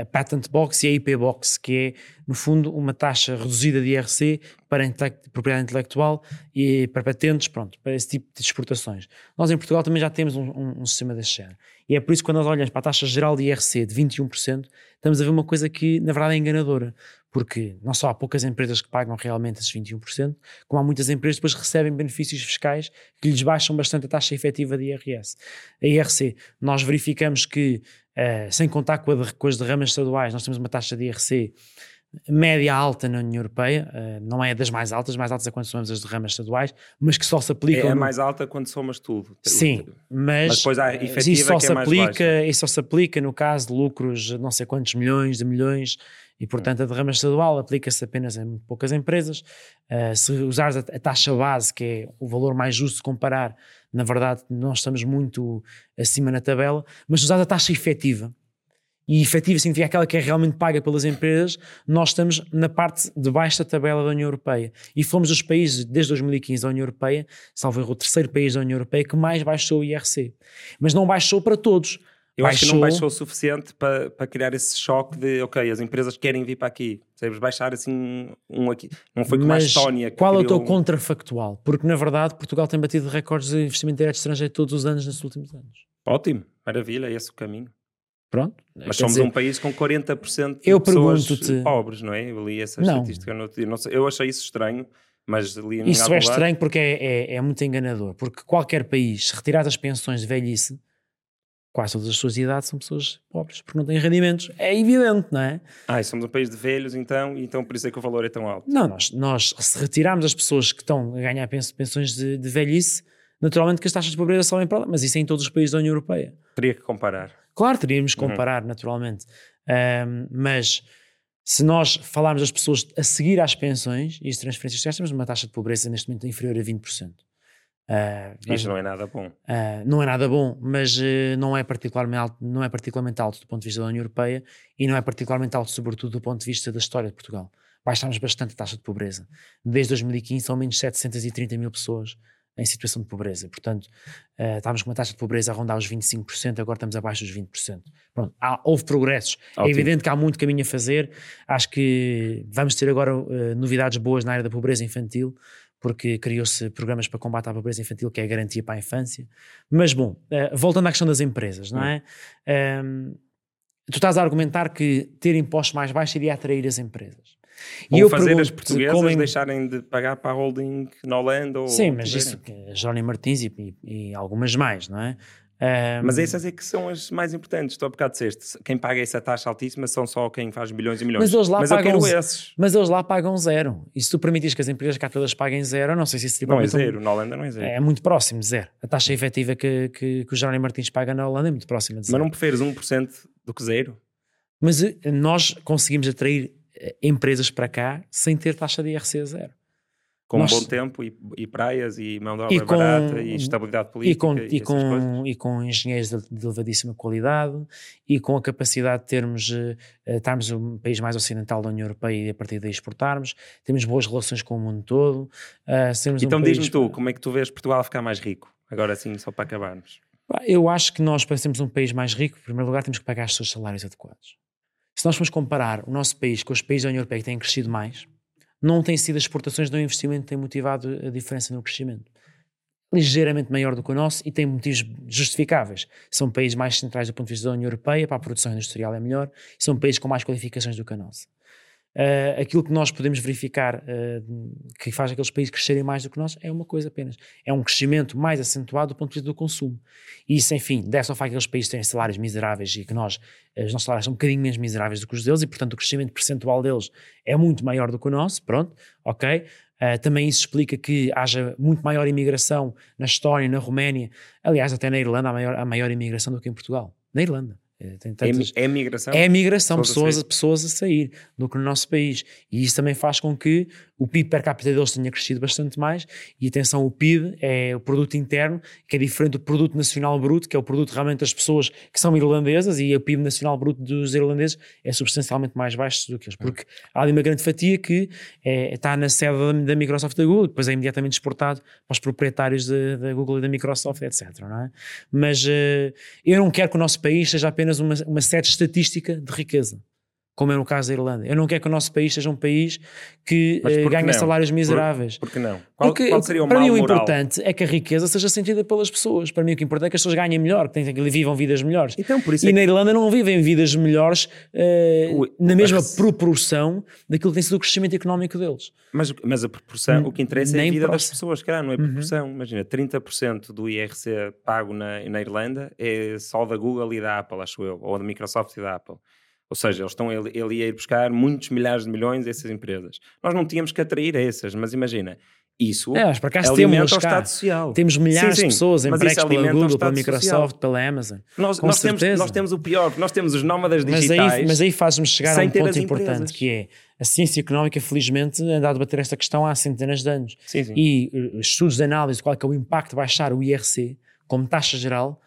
a Patent Box e a IP Box, que é, no fundo, uma taxa reduzida de IRC para propriedade intelectual e para patentes, pronto, para esse tipo de exportações. Nós em Portugal também já temos um, um, um sistema desse género. E é por isso que quando nós olhamos para a taxa geral de IRC de 21%, estamos a ver uma coisa que, na verdade, é enganadora. Porque não só há poucas empresas que pagam realmente esses 21%, como há muitas empresas que depois recebem benefícios fiscais que lhes baixam bastante a taxa efetiva de IRS. A IRC, nós verificamos que Uh, sem contar com, a, com, as derramas estaduais, nós temos uma taxa de IRC média alta na União Europeia, uh, não é das mais altas, mais altas é quando somos as derramas estaduais, mas que só se aplica. É a mais alta quando somas tudo. Sim, mas, mas depois há efetiva isso só, se é aplica, isso só se aplica no caso de lucros de não sei quantos milhões, de milhões, e portanto a derrama estadual aplica-se apenas em poucas empresas. Uh, se usares a, a taxa base, que é o valor mais justo de comparar na verdade nós estamos muito acima na tabela, mas usada a taxa efetiva, e efetiva significa aquela que é realmente paga pelas empresas, nós estamos na parte de baixo da tabela da União Europeia. E fomos dos países, desde 2015 da União Europeia, salvo o terceiro país da União Europeia, que mais baixou o IRC. Mas não baixou para todos. Eu baixou... acho que não baixou o suficiente para, para criar esse choque de, ok, as empresas querem vir para aqui. Sabes, baixar assim um aqui. Não foi como Mas a Estónia. Que qual é o teu um... contrafactual? Porque, na verdade, Portugal tem batido recordes de investimento direto estrangeiro todos os anos nesses últimos anos. Ótimo, maravilha, é esse o caminho. Pronto. Mas somos dizer, um país com 40% de eu pessoas pobres, não é? Eu li essa não. estatística. No, não sei, eu achei isso estranho. Mas ali em Isso é estranho porque é, é, é muito enganador. Porque qualquer país, se retirar as pensões de velhice, quase todas as suas idades são pessoas pobres, porque não têm rendimentos. É evidente, não é? Ah, e somos um país de velhos, então, e então por isso é que o valor é tão alto. Não, nós, nós se retirarmos as pessoas que estão a ganhar pens- pensões de, de velhice, naturalmente que as taxas de pobreza sobem para lá. Mas isso é em todos os países da União Europeia. Teria que comparar. Claro, teríamos que Uhum. comparar, naturalmente. Ahm, mas se nós falarmos das pessoas a seguir às pensões e as transferências temos uma taxa de pobreza neste momento inferior a 20%. Ah, Isto não é nada bom. ah, não é nada bom, mas eh, não, é particularmente alto, não é particularmente alto do ponto de vista da União Europeia e não é particularmente alto, sobretudo, do ponto de vista da história de Portugal. Baixámos bastante a taxa de pobreza. Desde 2015 são menos 730 mil pessoas em situação de pobreza. Portanto, eh, estávamos com uma taxa de pobreza a rondar os 25%, agora estamos abaixo dos 20%. Pronto, há- houve progressos. É evidente que há muito caminho a fazer. Acho que vamos ter agora eh, novidades boas na área da pobreza infantil, porque criou-se programas para combate à pobreza infantil, que é a garantia para a infância. Mas, bom, eh, voltando à questão das empresas, não é? Ehm, tu estás a argumentar que ter impostos mais baixos iria atrair as empresas. Ou fazer as portuguesas como em- deixarem de pagar para a holding na Holanda ou Sim, mas isso, que Jerónimo Martins e, e- e algumas mais, não é? Ehm, Mas essas é que são as mais importantes. Tu há bocado disseste, quem paga essa taxa altíssima são só quem faz milhões e milhões. Mas eles lá eu pagam. Mas eles lá pagam zero. E se tu permitires que as empresas cá todas paguem zero, não sei se isso seria Não é provavelmente um- zero, na Holanda não é zero. É muito próximo de zero. A taxa efetiva que, que, que o Jerónimo Martins paga na Holanda é muito próxima de Mas zero. não preferes 1% do que zero? Mas eh, nós conseguimos atrair eh, empresas para cá sem ter taxa de IRC a zero. Com Nós- um bom tempo e, e praias e mão de obra E com- barata e estabilidade E política com, e, e, com, e com engenheiros de, de elevadíssima qualidade e com a capacidade de termos, eh, estarmos um país mais ocidental da União Europeia e a partir daí exportarmos, temos boas relações com o mundo todo. um Então país- diz-me tu, como é que tu vês Portugal ficar mais rico? Agora sim, só para acabarmos. Eu acho que nós, para sermos um país mais rico, em primeiro lugar, temos que pagar os seus salários adequados. Se nós formos comparar o nosso país com os países da União Europeia que têm crescido mais, não tem sido as exportações, não o investimento que tem motivado a diferença no crescimento. Ligeiramente maior do que o nosso e tem motivos justificáveis. São países mais centrais do ponto de vista da União Europeia, para a produção industrial é melhor, são países com mais qualificações do que a nossa. Ah, aquilo que nós podemos verificar ah, que faz aqueles países crescerem mais do que nós é uma coisa apenas. É um crescimento mais acentuado do ponto de vista do consumo. E isso, enfim, deve só aqueles países que têm salários miseráveis e que nós, os nossos salários são um bocadinho menos miseráveis do que os deles e, portanto, o crescimento percentual deles é muito maior do que o nosso. Pronto, ok. Ah, também isso explica que haja muito maior imigração na Estónia, na Roménia. Aliás, até na Irlanda há maior, há maior imigração do que em Portugal. Na Irlanda. É, tantas- é migração? é a migração, Pessoas a pessoas, a sair do que no nosso país. E isso também faz com que o PIB per capita deles tenha crescido bastante mais. E atenção, o PIB é o produto interno, que é diferente do produto nacional bruto, que é o produto realmente das pessoas que são irlandesas, e o PIB nacional bruto dos irlandeses é substancialmente mais baixo do que eles. Porque há ali uma grande fatia que é, está na sede da, da Microsoft da Google, depois é imediatamente exportado para os proprietários da- da Google e da Microsoft, etc. É? Mas eh, eu não quero que o nosso país seja apenas uma, uma sede estatística de riqueza, como é no caso da Irlanda. Eu não quero que o nosso país seja um país que Mas eh, ganhe não? salários miseráveis. Por que não? Qual, Porque qual seria o para mim o moral? importante é que a riqueza seja sentida pelas pessoas. Para mim o que importa é que as pessoas ganhem melhor, que, tenham, que vivam vidas melhores. Então, por isso E é na que... Irlanda não vivem vidas melhores eh, O- na mesma rece- proporção daquilo que tem sido o crescimento económico deles. Mas, mas a proporção, Hum, o que interessa é a vida das pessoas, cara, não é Uhum. proporção. Imagina, 30% do IRC pago na, na Irlanda é só da Google e da Apple, acho eu, ou da Microsoft e da Apple. Ou seja, eles estão ele, ele ia ir buscar muitos milhares de milhões a essas empresas. Nós não tínhamos que atrair essas, mas imagina, isso É, mas por acaso alimenta temos o cá. Estado Social. Temos milhares Sim, de sim, pessoas mas empregues pela Google, pela Microsoft, social. pela Amazon. Nós, nós, temos, nós temos o pior, nós temos os nómadas Mas digitais. aí, mas aí faz-me chegar a um ponto importante, que é a ciência económica, felizmente, anda a debater esta questão há centenas de anos. Sim, sim. E eh, estudos de análise de qual é, que é o impacto de baixar o IRC como taxa geral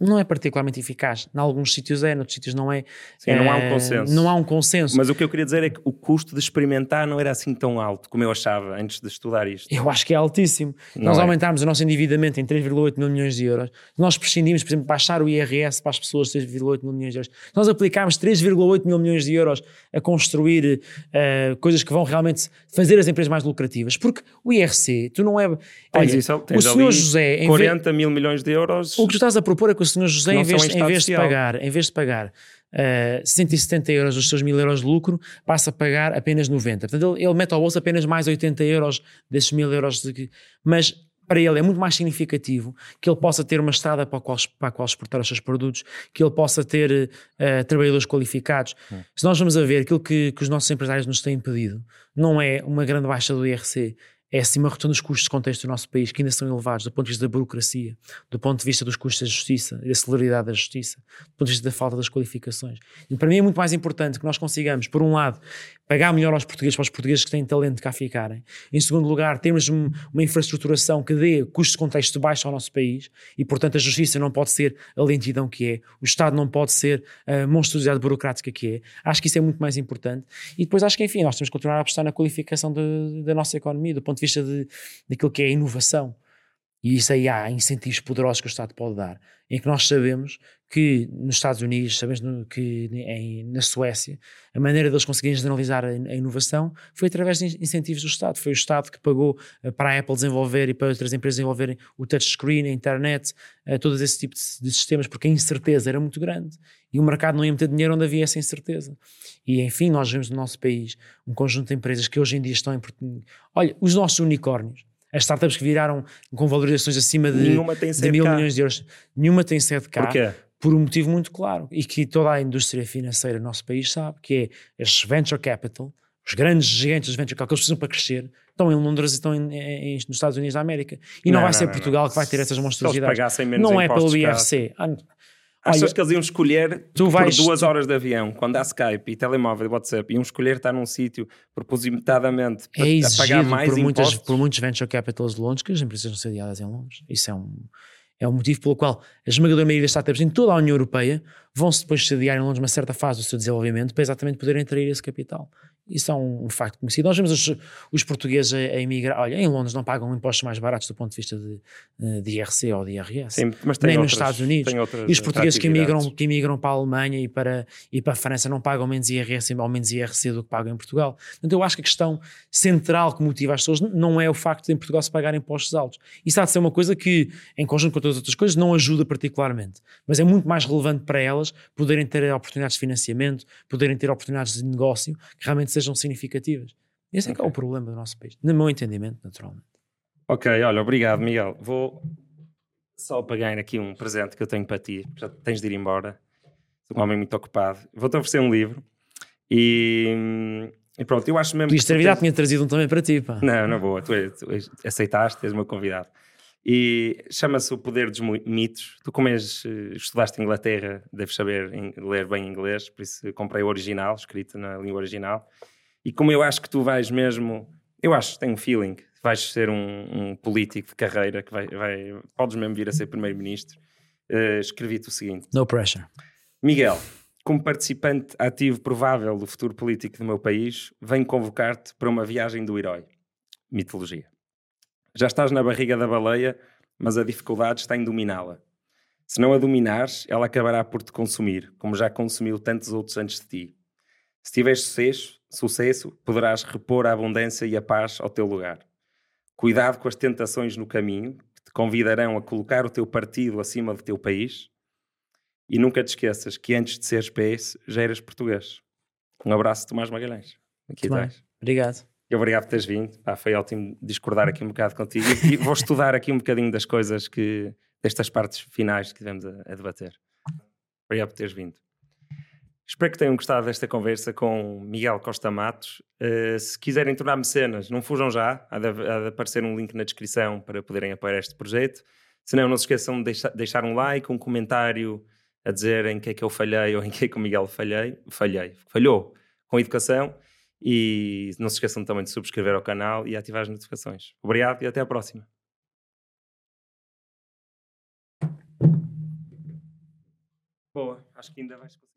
não é particularmente eficaz. Em alguns sítios é, noutros sítios não é. Sim, não há um Eh, consenso. Não há um consenso. Mas o que eu queria dizer é que o custo de experimentar não era assim tão alto como eu achava antes de estudar isto. Eu acho que é altíssimo. Não nós é. aumentarmos o nosso endividamento em 3,8 mil milhões de euros, nós prescindimos, por exemplo, baixar o IRS para as pessoas de 3,8 mil milhões de euros, nós aplicarmos 3,8 mil milhões de euros a construir eh, coisas que vão realmente fazer as empresas mais lucrativas, porque o IRC, tu não é. Tens Olha, isso, o tens senhor ali José, em vez- 40 mil milhões de euros. o que tu estás a propor é que o senhor José, em vez, em vez de pagar, em vez de pagar uh, 170 euros dos seus mil euros de lucro, passa a pagar apenas 90. Portanto, ele, ele mete ao bolso apenas mais 80 euros desses mil euros. De, mas para ele é muito mais significativo que ele possa ter uma estrada para a qual, para a qual exportar os seus produtos, que ele possa ter uh, trabalhadores qualificados. Hum. Se nós vamos a ver aquilo que, que os nossos empresários nos têm pedido, não é uma grande baixa do IRC, é uma redução dos custos de contexto do nosso país, que ainda são elevados do ponto de vista da burocracia, do ponto de vista dos custos da justiça da celeridade da justiça, do ponto de vista da falta das qualificações. E para mim é muito mais importante que nós consigamos, por um lado, pagar melhor aos portugueses, para os portugueses que têm talento cá ficarem. Em segundo lugar, termos um, uma infraestruturação que dê custos de contexto baixo ao nosso país e, portanto, a justiça não pode ser a lentidão que é, o Estado não pode ser a monstruosidade burocrática que é. Acho que isso é muito mais importante. E depois acho que, enfim, nós temos que continuar a apostar na qualificação de, da nossa economia, do ponto de vista de, daquilo que é a inovação. E isso aí há incentivos poderosos que o Estado pode dar, em que nós sabemos que nos Estados Unidos, sabemos que em, na Suécia, a maneira deles conseguirem generalizar a, a, inovação foi através de incentivos do Estado. Foi o Estado que pagou uh, para a Apple desenvolver e para outras empresas desenvolverem o touchscreen, a internet, uh, todos esse tipo de, de, sistemas, porque a incerteza era muito grande e o mercado não ia meter dinheiro onde havia essa incerteza. E enfim, nós vemos no nosso país um conjunto de empresas que hoje em dia estão em. Olha, os nossos unicórnios as startups que viraram com valorizações acima de, de mil cá. milhões de euros, nenhuma tem sede cá. Porquê? Por um motivo muito claro e que toda a indústria financeira do nosso país sabe, que é as venture capital, os grandes gigantes de venture capital, que eles precisam para crescer, estão em Londres e estão em, em, nos Estados Unidos da América. E não, não vai não, ser não, Portugal que vai ter essas monstruosidades. Não é pelo IRC. Ah, Achas Olha, que eles iam escolher tu vais... por duas horas de avião, quando há Skype e telemóvel e WhatsApp, iam escolher estar num sítio propositadamente é a pagar mais por impostos? Muitas, por muitos venture capitals de Londres que as empresas não sediadas em Londres. Isso é um, é um motivo pelo qual a esmagadora maioria das startups em toda a União Europeia vão-se depois sediar em Londres uma certa fase do seu desenvolvimento para exatamente poderem atrair esse capital. Isso é um, um facto conhecido. Nós vemos os, os portugueses a, a, emigrar. Olha, em Londres não pagam impostos mais baratos do ponto de vista de, de IRC ou de IRS. Sim, mas nem outras, nos Estados Unidos. E os portugueses que emigram, que emigram para a Alemanha e para, e para a França não pagam menos IRS ou menos IRC do que pagam em Portugal. Portanto, eu acho que a questão central que motiva as pessoas não é o facto de em Portugal se pagar impostos altos. Isso há de ser uma coisa que, em conjunto com todas as outras coisas, não ajuda particularmente. Mas é muito mais relevante para elas poderem ter oportunidades de financiamento, poderem ter oportunidades de negócio que realmente sejam significativas. Esse okay. é que é o problema do nosso país, no meu entendimento, naturalmente. Ok, olha, obrigado, Miguel. Vou só pagar aqui um presente que eu tenho para ti, já tens de ir embora. Sou um homem muito ocupado. Vou-te oferecer um livro e, e pronto, eu acho mesmo. Podias ter tens... tinha trazido um também para ti, pá. Não, não vou. Tu, tu aceitaste, és o meu convidado. E chama-se O Poder dos Mitos. Tu, como és, eh, estudaste Inglaterra, deves saber ler bem inglês, por isso comprei o original, escrito na língua original. E como eu acho que tu vais mesmo, eu acho, tenho um feeling, vais ser um, um político de carreira, que vai, vai, podes mesmo vir a ser primeiro-ministro, uh, escrevi-te o seguinte. No pressure. Miguel, como participante ativo provável do futuro político do meu país, venho convocar-te para uma viagem do herói. Mitologia. Já estás na barriga da baleia, mas a dificuldade está em dominá-la. Se não a dominares, ela acabará por te consumir, como já consumiu tantos outros antes de ti. Se tiveres sucesso, sucesso, poderás repor a abundância e a paz ao teu lugar. Cuidado com as tentações no caminho, que te convidarão a colocar o teu partido acima do teu país. E nunca te esqueças que antes de seres PS, já eras português. Um abraço, Tomás Magalhães. Aqui estás. Obrigado. E obrigado por teres vindo. Ah, foi ótimo discordar aqui um bocado contigo e, vou estudar aqui um bocadinho das coisas que, destas partes finais que tivemos a, a debater. Obrigado por teres vindo. Espero que tenham gostado desta conversa com Miguel Costa Matos. Uh, se quiserem tornar mecenas, não fujam já. Há de, há de, aparecer um link na descrição para poderem apoiar este projeto. Se não, não se esqueçam de deixar, deixar um like, um comentário a dizer em que é que eu falhei ou em que é que o Miguel falhei. Falhei. Falhou com educação. E não se esqueçam também de subscrever ao canal e ativar as notificações. Obrigado e até à próxima. Boa, acho que ainda vais conseguir.